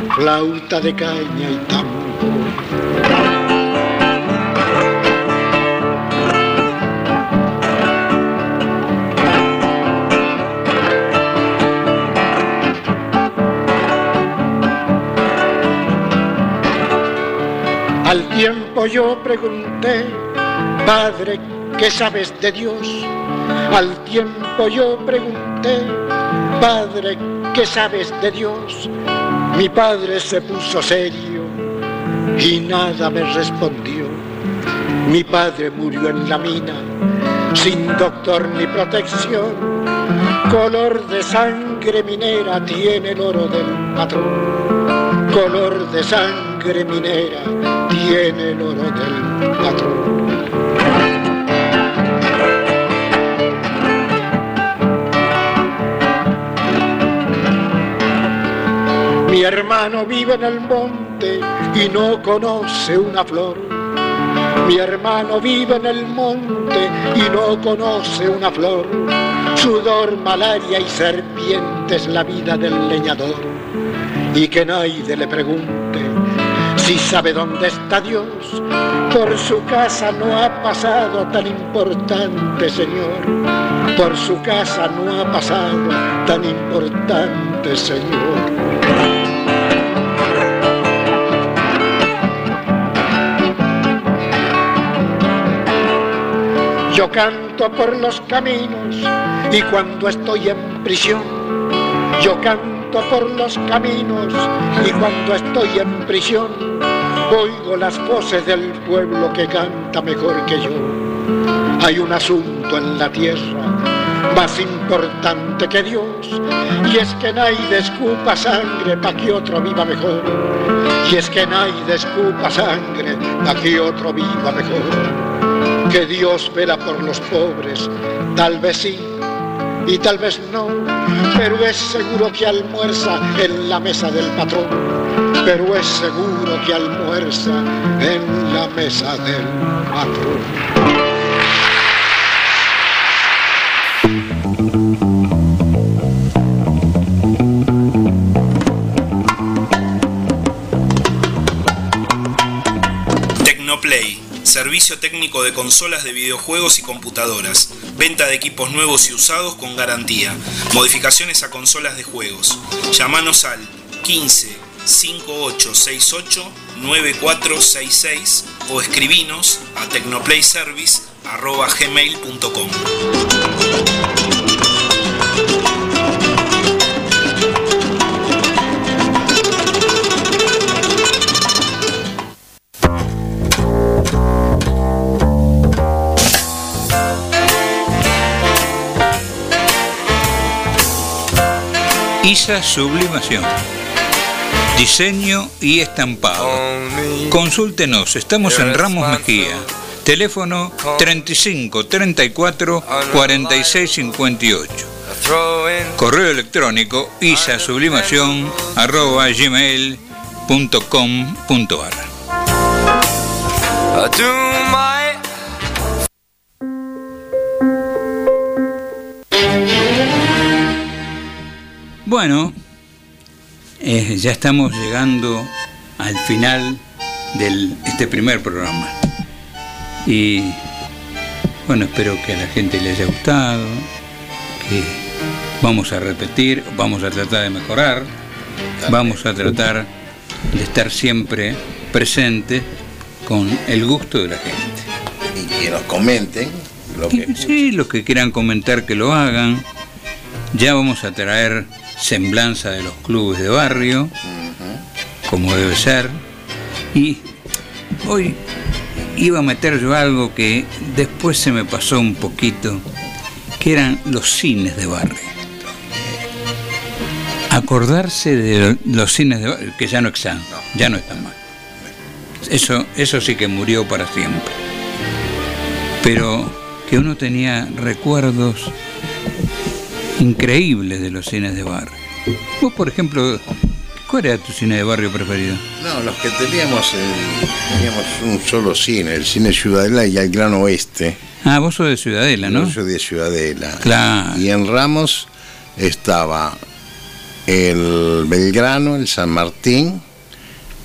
flauta de caña y tambor. tiempo yo pregunté, Padre, ¿qué sabes de Dios? Al tiempo yo pregunté, Padre, ¿qué sabes de Dios? Mi padre se puso serio y nada me respondió. Mi padre murió en la mina, sin doctor ni protección. Color de sangre minera tiene el oro del patrón. Color de sangre minera tiene el oro del patrón. Mi hermano vive en el monte y no conoce una flor. Mi hermano vive en el monte y no conoce una flor. Sudor, malaria y serpientes la vida del leñador. Y que nadie le pregunte si sabe dónde está Dios. Por su casa no ha pasado tan importante, Señor. Por su casa no ha pasado tan importante, Señor. Yo canto por los caminos y cuando estoy en prisión, yo canto por los caminos y cuando estoy en prisión, oigo las voces del pueblo que canta mejor que yo. Hay un asunto en la tierra más importante que Dios, y es que nadie escupa sangre para que otro viva mejor. Y es que nadie escupa sangre para que otro viva mejor que Dios vela por los pobres, tal vez sí y tal vez no, pero es seguro que almuerza en la mesa del patrón, pero es seguro que almuerza en la mesa del patrón. Servicio técnico de consolas de videojuegos y computadoras, venta de equipos nuevos y usados con garantía, modificaciones a consolas de juegos. Llámanos al 15 5868 9466 o escribinos a tecnoplayservice@gmail.com. ISA Sublimación. Diseño y estampado. Consúltenos, estamos en Ramos Mejía. Teléfono 35 34 46 58. Correo electrónico isasublimación arroba. Bueno, eh, ya estamos llegando al final de este primer programa. Y bueno, espero que a la gente le haya gustado, que vamos a repetir, vamos a tratar de mejorar, vamos a tratar de estar siempre presentes con el gusto de la gente. Y que nos comenten lo que Sí, los que quieran comentar que lo hagan. Ya vamos a traer semblanza de los clubes de barrio, como debe ser. Y hoy iba a meter yo algo que después se me pasó un poquito, que eran los cines de barrio. Acordarse de los cines de barrio, que ya no están, ya no están más. Eso, eso sí que murió para siempre. Pero que uno tenía recuerdos increíbles de los cines de barrio. Vos, por ejemplo, ¿cuál era tu cine de barrio preferido? No, los que teníamos, eh, teníamos un solo cine, el cine Ciudadela y el Gran Oeste. Ah, vos sos de Ciudadela, ¿no? Yo soy de Ciudadela. Claro. Y en Ramos estaba el Belgrano, el San Martín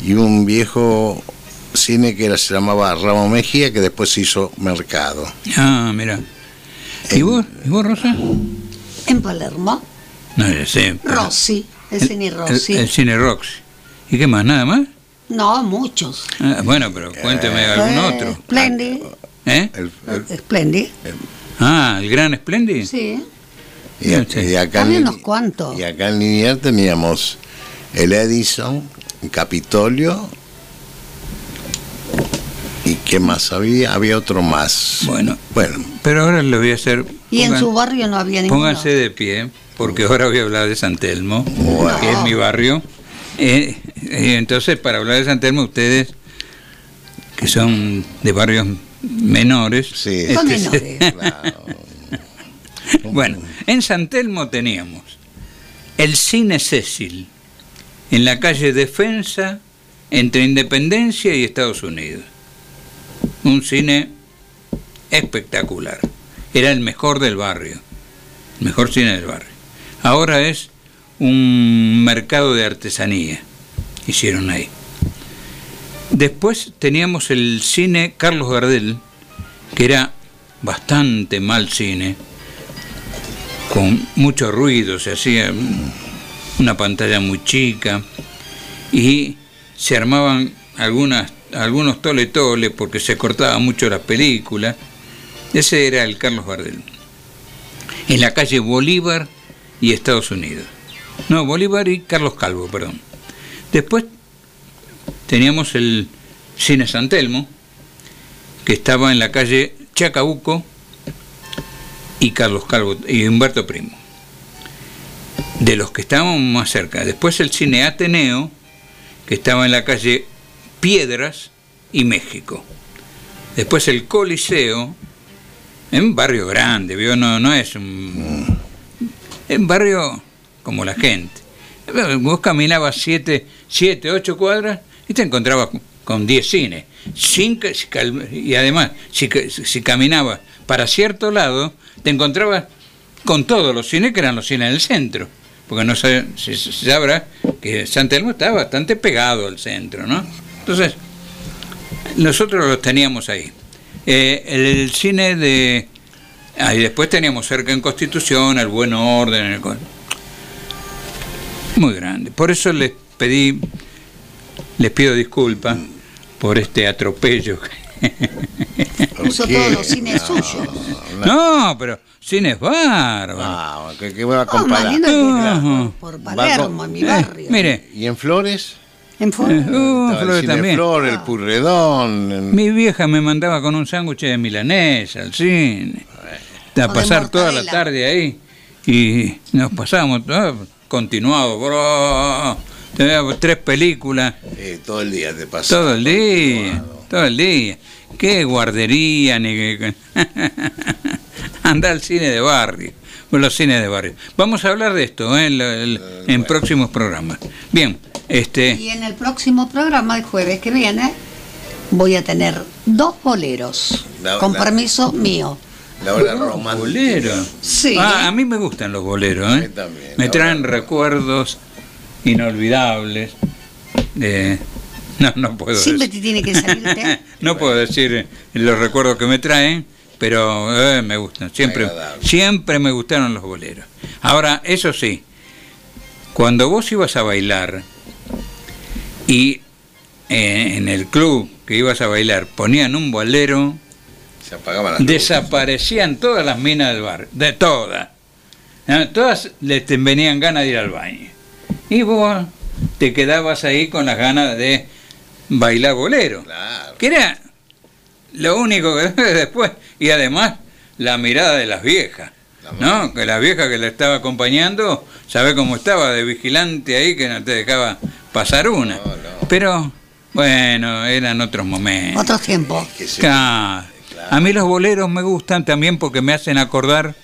y un viejo cine que era, se llamaba Ramos Mejía, que después se hizo Mercado. Ah, mira. ¿Y vos, ¿Y vos Rosa? En Palermo, No, ya sé. pero- Rossi, el cine Rossi. El, el cine Roxy. ¿Y qué más? ¿Nada más? No, muchos. Ah, bueno, pero cuénteme algún Eh, otro. Splendid. ¿Eh? Splendid. Ah, el gran Splendid. Sí. Y, y acá en, unos cuantos. y acá en Liniers teníamos el Edison, el Capitolio. ¿Y qué más había? Había otro más. Bueno, Bueno, pero ahora le voy a hacer. Y en su barrio no había ninguno. Pónganse de pie, porque ahora voy a hablar de San Telmo, que es mi barrio. Eh, eh, entonces, para hablar de San Telmo, ustedes, que son de barrios menores. Sí. Son este, menores. bueno, en San Telmo teníamos el Cine Cecil, en la calle Defensa, entre Independencia y Estados Unidos. Un cine espectacular. Era el mejor del barrio, el mejor cine del barrio. Ahora es un mercado de artesanía, hicieron ahí. Después teníamos el cine Carlos Gardel, que era bastante mal cine, con mucho ruido, se hacía una pantalla muy chica y se armaban algunas, algunos tole tole porque se cortaba mucho las películas. Ese era el Carlos Gardel. En la calle Bolívar y Estados Unidos. No, Bolívar y Carlos Calvo, perdón. Después teníamos el Cine San Telmo, que estaba en la calle Chacabuco y Carlos Calvo y Humberto Primo. De los que estábamos más cerca. Después el Cine Ateneo, que estaba en la calle Piedras y México. Después el Coliseo, en un barrio grande, ¿vio? No, no es un. En barrio como la gente. Vos caminabas siete, siete, ocho cuadras y te encontrabas con- con 10 cines. Sin y además, si, si caminabas para cierto lado, te encontrabas con todos los cines que eran los cines del centro. Porque no se sabrá que San Telmo está bastante pegado al centro, ¿no? Entonces, nosotros los teníamos ahí. Eh, el, el cine de... Ah, y después teníamos cerca en Constitución, el Buen Orden, el muy grande. Por eso les pedí, les pido disculpas por este atropello. Puso todos los cines suyos. No, pero cine es bárbaro. Ah, ¿qué, qué va a más comparar? que por Palermo, en mi barrio. Mire, ¿Y en Flores? En eh, uh, el Cine también. Flor, el Purredón. en- Mi vieja me mandaba con un sándwich de milanesa al cine. A pasar toda la tarde ahí. Y nos pasábamos todo continuado. bro. Teníamos tres películas. eh, todo el día te pasa. Todo el día, todo el día. Qué guardería, ni que... Anda al cine de barrio, los cines de barrio. Vamos a hablar de esto ¿eh? en, la- el- en próximos programas. Bien, este... Y en el próximo programa, el jueves que viene, voy a tener dos boleros. La- con la- permiso mío. La hora romántica. Boleros. Sí. Ah, a mí me gustan los boleros, A ¿eh? mí también, Me traen recuerdos inolvidables. Eh, no, no puedo Siempre decir. te tiene que salir no puedo decir los recuerdos que me traen, pero eh, me gustan. Siempre, Agradable. siempre me gustaron los boleros. Ahora, eso sí, cuando vos ibas a bailar y eh, en el club que ibas a bailar ponían un bolero, Se luces. desaparecían todas las minas del bar, de todas. ¿no? Todas les venían ganas de ir al baño. Y vos te quedabas ahí con las ganas de bailar bolero. Claro. Que era lo único que después. Y además la mirada de las viejas. ¿No? Que la vieja que la estaba acompañando, sabe cómo estaba de vigilante ahí que no te dejaba pasar una. Pero bueno, eran otros momentos. Otro tiempo. Que se- Claro. A mí los boleros me gustan también porque me hacen acordar.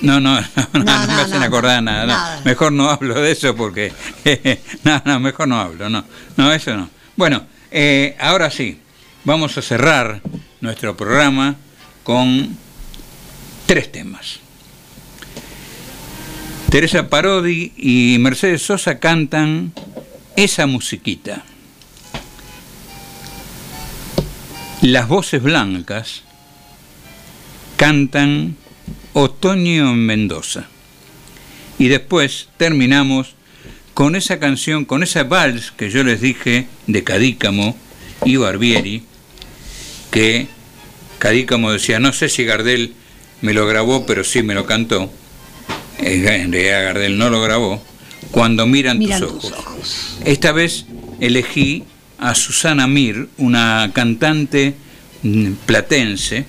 No, no, no, no, No, me hacen no, acordar nada, no. nada. Mejor no hablo de eso porque. no, no, mejor no hablo, no. No, eso no. Bueno, eh, ahora sí, vamos a cerrar nuestro programa con tres temas. Teresa Parodi y Mercedes Sosa cantan esa musiquita. Las voces blancas cantan Otoño en Mendoza. Y después terminamos con esa canción, con esa vals que yo les dije de Cadícamo y Barbieri, que Cadícamo decía, no sé si Gardel me lo grabó, pero sí me lo cantó. En realidad Gardel no lo grabó. Cuando miran, Miran tus, tus ojos. Esta vez elegí a Susana Mir, una cantante mm, platense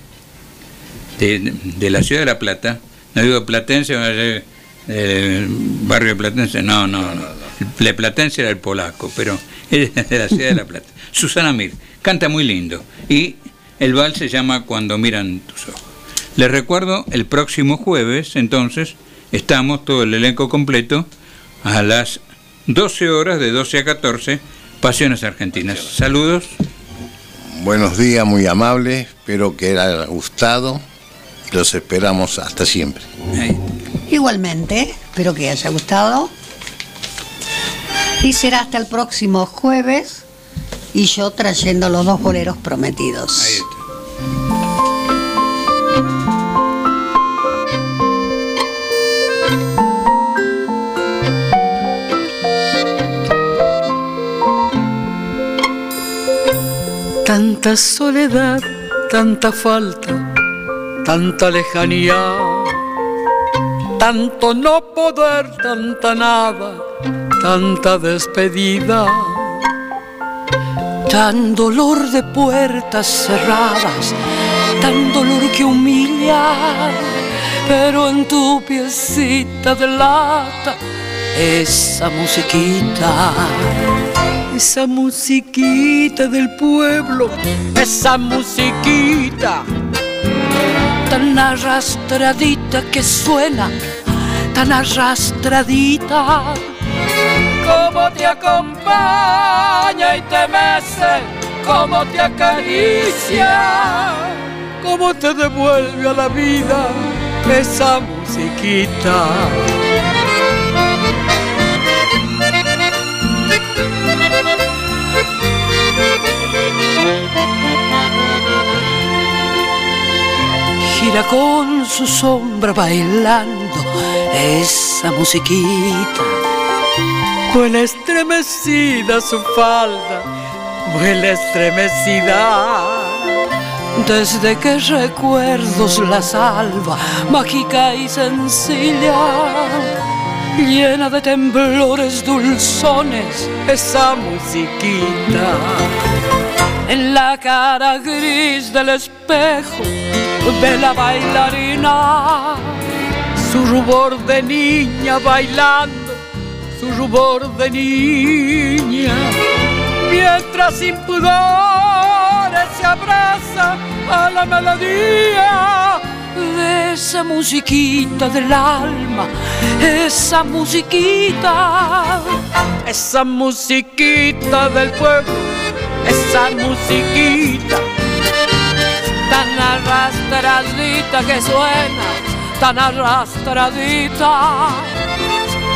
de, de la ciudad de La Plata. No digo platense, eh, eh, barrio de platense, no, no, no. El platense era el polaco, pero es de la ciudad de La Plata. Susana Mir, canta muy lindo. Y el vals se llama Cuando miran tus ojos. Les recuerdo, el próximo jueves, entonces, estamos todo el elenco completo a las 12 horas, de 12 a 14, Pasiones Argentinas. Saludos. Buenos días, muy amables. Espero que les haya gustado. Los esperamos hasta siempre. Igualmente, espero que haya gustado. Y será hasta el próximo jueves y yo trayendo los dos boleros prometidos. Tanta soledad, tanta falta, tanta lejanía, tanto no poder, tanta nada, tanta despedida, tan dolor de puertas cerradas, tan dolor que humilla, pero en tu piecita de lata, esa musiquita esa musiquita del pueblo, esa musiquita tan arrastradita que suena, tan arrastradita, como te acompaña y te mece, como te acaricia, como te devuelve a la vida esa musiquita. gira con su sombra bailando esa musiquita. Vuela estremecida su falda, vuela estremecida. Desde que recuerdos la salva, mágica y sencilla, llena de temblores dulzones, esa musiquita. En la cara gris del espejo de la bailarina, su rubor de niña bailando, su rubor de niña, mientras sin pudores se abraza a la melodía de esa musiquita del alma, esa musiquita, esa musiquita del pueblo, esa musiquita. Tan arrastradita que suena, tan arrastradita,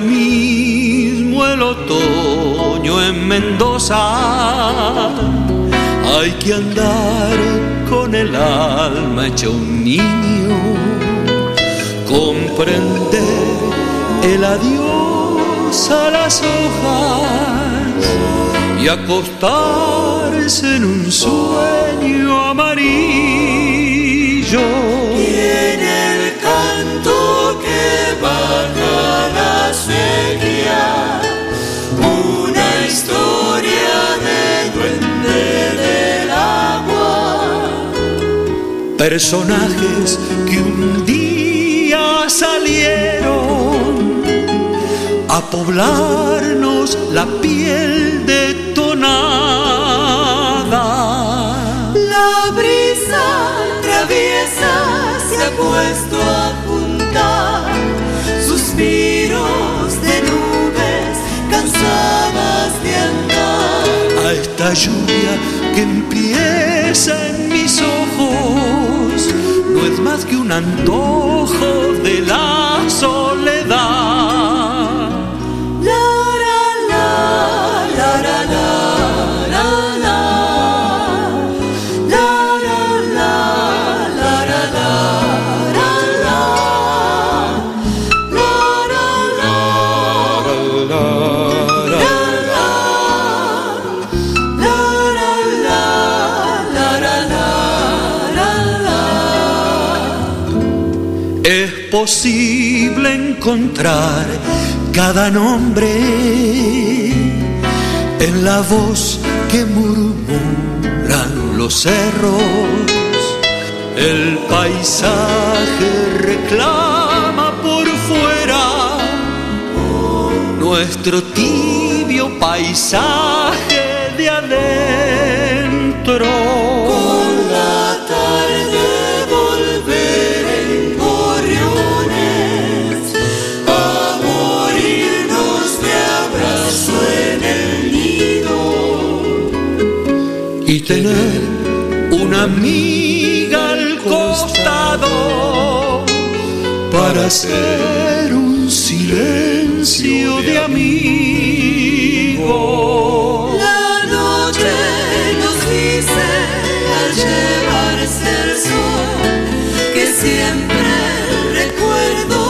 Mismo el otoño en Mendoza. Hay que andar con el alma hecha un niño, comprender el adiós a las hojas y acostarse en un sueño amarillo. Personajes que un día salieron a poblarnos la piel detonada. La brisa traviesa se ha puesto a juntar suspiros de nubes cansadas de andar. A esta lluvia que empieza en mis ojos más que un antojo de la soledad. Encontrar cada nombre en la voz que murmuran los cerros. El paisaje reclama por fuera nuestro tibio paisaje de adentro. Amiga al costado para hacer un silencio de amigo. La noche nos dice al llevarse el sol que siempre el recuerdo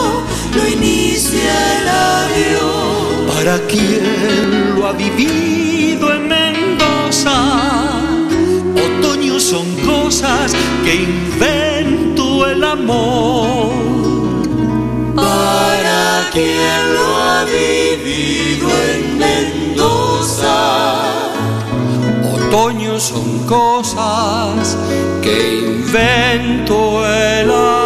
lo inicia el avión. Para quien lo ha vivido en cosas que inventó el amor. Para quien lo ha vivido en Mendoza. Otoño son cosas que inventó el amor.